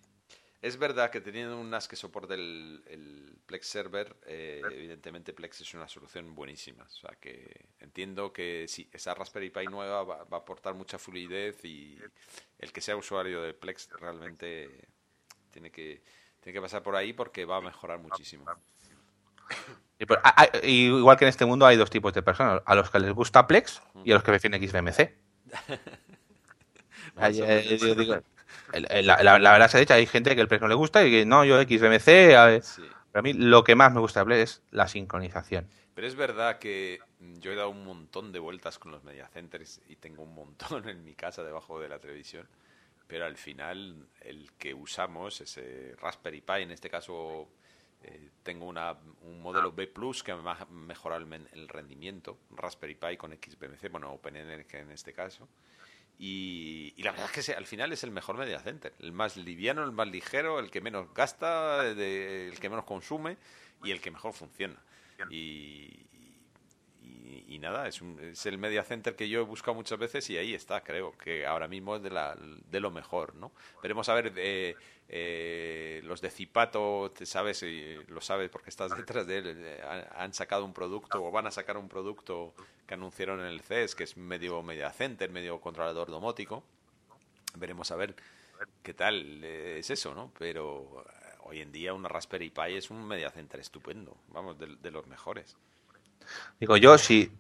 Es verdad que teniendo un NAS que soporte el, Plex Server, eh, evidentemente Plex es una solución buenísima. O sea que entiendo que sí, esa Raspberry Pi nueva va, va a aportar mucha fluidez y el que sea usuario de Plex realmente tiene que, tiene que pasar por ahí porque va a mejorar muchísimo. Pues, igual que en este mundo hay dos tipos de personas, a los que les gusta Plex y a los que prefieren XBMC. la, verdad se ha dicho, hay gente que el Plex no le gusta y que no, yo XBMC. A, a mí lo que más me gusta de Plex es la sincronización. Pero es verdad que yo he dado un montón de vueltas con los media centers y tengo un montón en mi casa debajo de la televisión. Pero al final, el que usamos, ese Raspberry Pi, en este caso eh, tengo una, un modelo B Plus que me va a mejorar el, rendimiento, Raspberry Pi con XBMC, bueno, OpenEnergy en este caso. Y, la verdad es que al final es el mejor media center, el más liviano, el más ligero, el que menos gasta, el que menos consume y el que mejor funciona. Y, y, nada, es, es, el media center que yo he buscado muchas veces y ahí está, creo, que ahora mismo es de, la, de lo mejor, ¿no? Veremos a ver eh, eh, los de Zipato, te sabes, y lo sabes porque estás detrás de él, eh, han, sacado un producto o van a sacar un producto que anunciaron en el CES, que es medio media center, medio controlador domótico. Veremos a ver qué tal es eso, ¿no? Pero hoy en día una Raspberry Pi es un media center estupendo, vamos, de los mejores. Digo, yo si,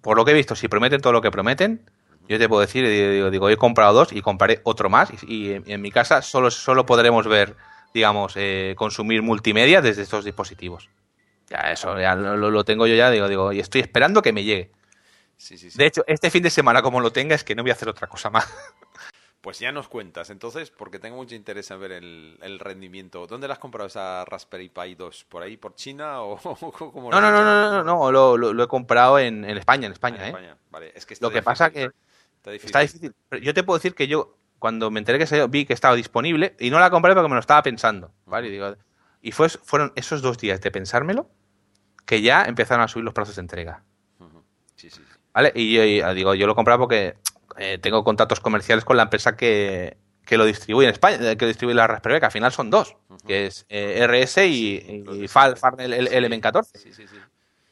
por lo que he visto, si prometen todo lo que prometen, yo te puedo decir, digo, digo he comprado dos y compraré otro más y, en, mi casa solo, solo podremos ver, digamos, eh, consumir multimedia desde estos dispositivos. Ya eso, ya lo, tengo yo ya, digo, digo, y estoy esperando que me llegue. De hecho, este fin de semana como lo tenga es que no voy a hacer otra cosa más. Pues ya nos cuentas, entonces, porque tengo mucho interés en ver el, rendimiento. ¿Dónde la has comprado esa Raspberry Pi 2? ¿Por ahí, por China o cómo no, no, no, no, no, no, lo, lo, he comprado en, España, en España, ah, ¿eh? Vale, es que lo que pasa que está difícil. Yo te puedo decir que yo, cuando me enteré que se, vi que estaba disponible, y no la compré porque me lo estaba pensando, ¿vale? Y, digo, y fue, fueron esos dos días de pensármelo que ya empezaron a subir los plazos de entrega. Sí, sí, ¿Vale? Y yo digo, yo lo compré porque eh, tengo contactos comerciales con la empresa que, lo distribuye en España, que distribuye la Raspberry, que al final son dos, que es eh, RS y, y, FAL, el, el, 14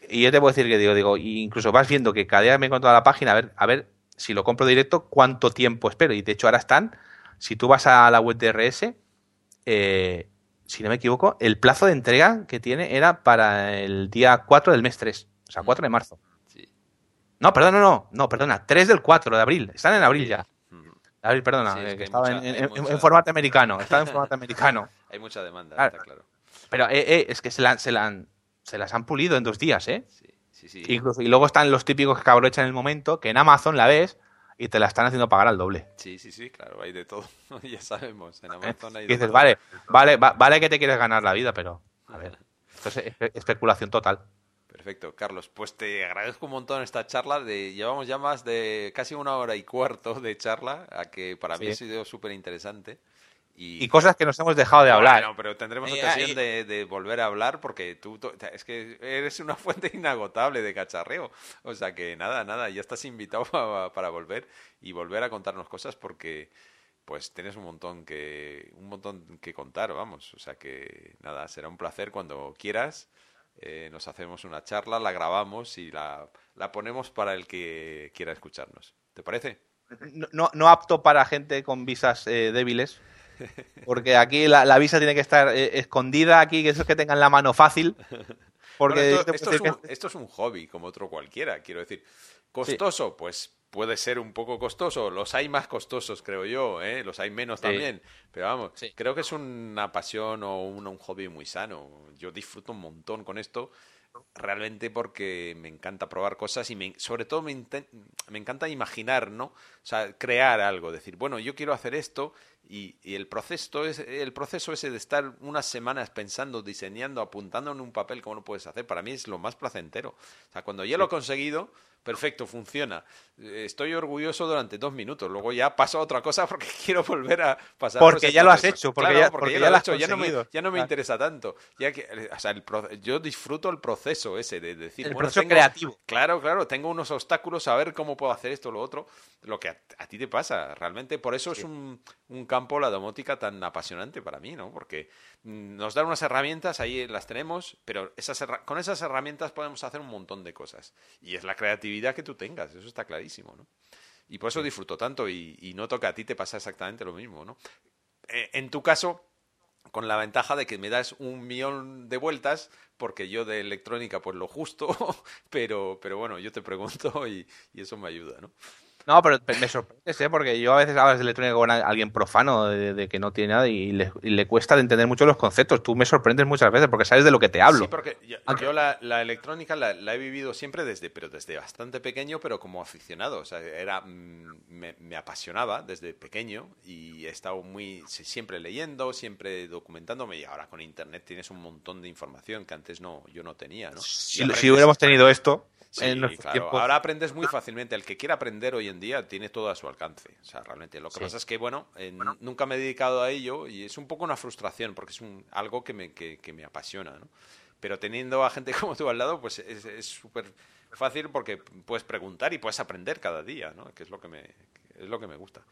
y yo te puedo decir que digo, digo, incluso vas viendo que cada día me encuentro a la página a ver, a ver si lo compro directo, cuánto tiempo espero. Y de hecho ahora están, si tú vas a la web de RS, eh, si no me equivoco, el plazo de entrega que tiene era para el día 4 del mes 3, o sea, 4 de marzo. No, perdón, no, no, no, perdona, 3 del 4 de abril. Están en abril ya. Abril, perdona, eh, que estaba en, formato americano. Estaba en formato americano. Hay mucha demanda, está claro. Pero eh, eh, es que se, la, se, se, las han pulido en dos días, ¿eh? Sí, sí, sí. Incluso, y luego están los típicos que aprovechan el momento, que en Amazon la ves y te la están haciendo pagar al doble. Sí, sí, sí, claro, hay de todo. ya sabemos, en Amazon hay de y dices, vale, vale, vale que te quieres ganar la vida, pero, a ver, esto es especulación total. Perfecto, Carlos. Pues te agradezco un montón esta charla. De, llevamos ya más de casi una hora y cuarto de charla, a que para mí ha sido súper interesante. Y, cosas que nos hemos dejado de hablar. Bueno, pero tendremos ocasión de, volver a hablar porque tú es que eres una fuente inagotable de cacharreo. O sea que nada, nada, ya estás invitado para, volver y volver a contarnos cosas porque pues tienes un montón que un montón que contar, vamos. O sea que nada, será un placer cuando quieras eh, nos hacemos una charla, la grabamos y la, la, ponemos para el que quiera escucharnos. ¿Te parece? No, no apto para gente con visas eh, débiles. Porque aquí la, visa tiene que estar eh, escondida aquí, que esos que tengan la mano fácil. Porque esto, es un, hobby como otro cualquiera, quiero decir. ¿Costoso? Pues puede ser un poco costoso. Los hay más costosos, creo yo, ¿eh? los hay menos también. Pero vamos, creo que es una pasión o un, un, hobby muy sano. Yo disfruto un montón con esto realmente porque me encanta probar cosas y me, sobre todo me, me, encanta imaginar, ¿no? O sea, crear algo, decir, bueno, yo quiero hacer esto y, y, el, proceso es, el proceso ese de estar unas semanas pensando, diseñando, apuntando en un papel cómo lo puedes hacer, para mí es lo más placentero. O sea, cuando ya lo he conseguido, perfecto, funciona. Estoy orgulloso durante dos minutos, luego ya paso a otra cosa porque quiero volver a pasar. Porque ya lo has hecho, porque, ya, porque, ya, lo has hecho, ya no me, ya no me interesa tanto. Ya que, o sea, el, yo disfruto el proceso ese de decir, el proceso creativo. Claro, claro, tengo unos obstáculos a ver cómo puedo hacer esto o lo otro, lo que a, ti te pasa, realmente por eso es un, un campo la domótica tan apasionante para mí, ¿no? Porque nos dan unas herramientas, ahí las tenemos, pero esas con esas herramientas podemos hacer un montón de cosas y es la creatividad que tú tengas, eso está clarísimo, ¿no? Y por eso disfruto tanto y, noto que a ti te pasa exactamente lo mismo, ¿no? Eh, en tu caso, con la ventaja de que me das un millón de vueltas, porque yo de electrónica pues lo justo, pero, pero bueno, yo te pregunto y, y eso me ayuda, ¿no? No, pero me sorprendes, ¿eh? porque yo a veces hablas de electrónica con alguien profano, de, que no tiene nada y le, cuesta entender mucho los conceptos. Tú me sorprendes muchas veces porque sabes de lo que te hablo. Sí, porque yo, la, electrónica la, he vivido siempre desde, pero desde bastante pequeño, pero como aficionado. O sea, era, mm, me, apasionaba desde pequeño y he estado muy siempre leyendo, siempre documentándome y ahora con internet tienes un montón de información que antes no yo no tenía, ¿no? Si, si hubiéramos tenido esto, Sí, claro. Ahora aprendes muy fácilmente. El que quiera aprender hoy en día tiene todo a su alcance. O sea, realmente. Lo que pasa es que, bueno, nunca me he dedicado a ello y es un poco una frustración porque es un, algo que me, que, me apasiona, ¿no? Pero teniendo a gente como tú al lado, pues es súper fácil porque puedes preguntar y puedes aprender cada día, ¿no? Que es lo que me, es lo que me gusta.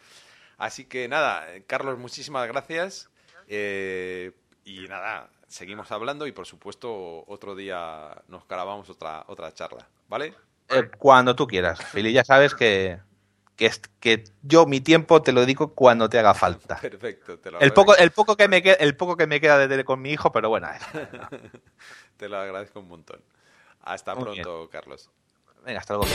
Así que nada, Carlos, muchísimas gracias. Eh, y nada, seguimos hablando y por supuesto otro día nos grabamos otra, otra charla, ¿vale? Eh, cuando tú quieras, Fili, ya sabes que, que, que, yo mi tiempo te lo dedico cuando te haga falta. Perfecto, te lo el poco, el poco que me queda, el poco que me queda de con mi hijo, pero bueno. te lo agradezco un montón. Hasta pronto, Carlos. Venga, hasta luego.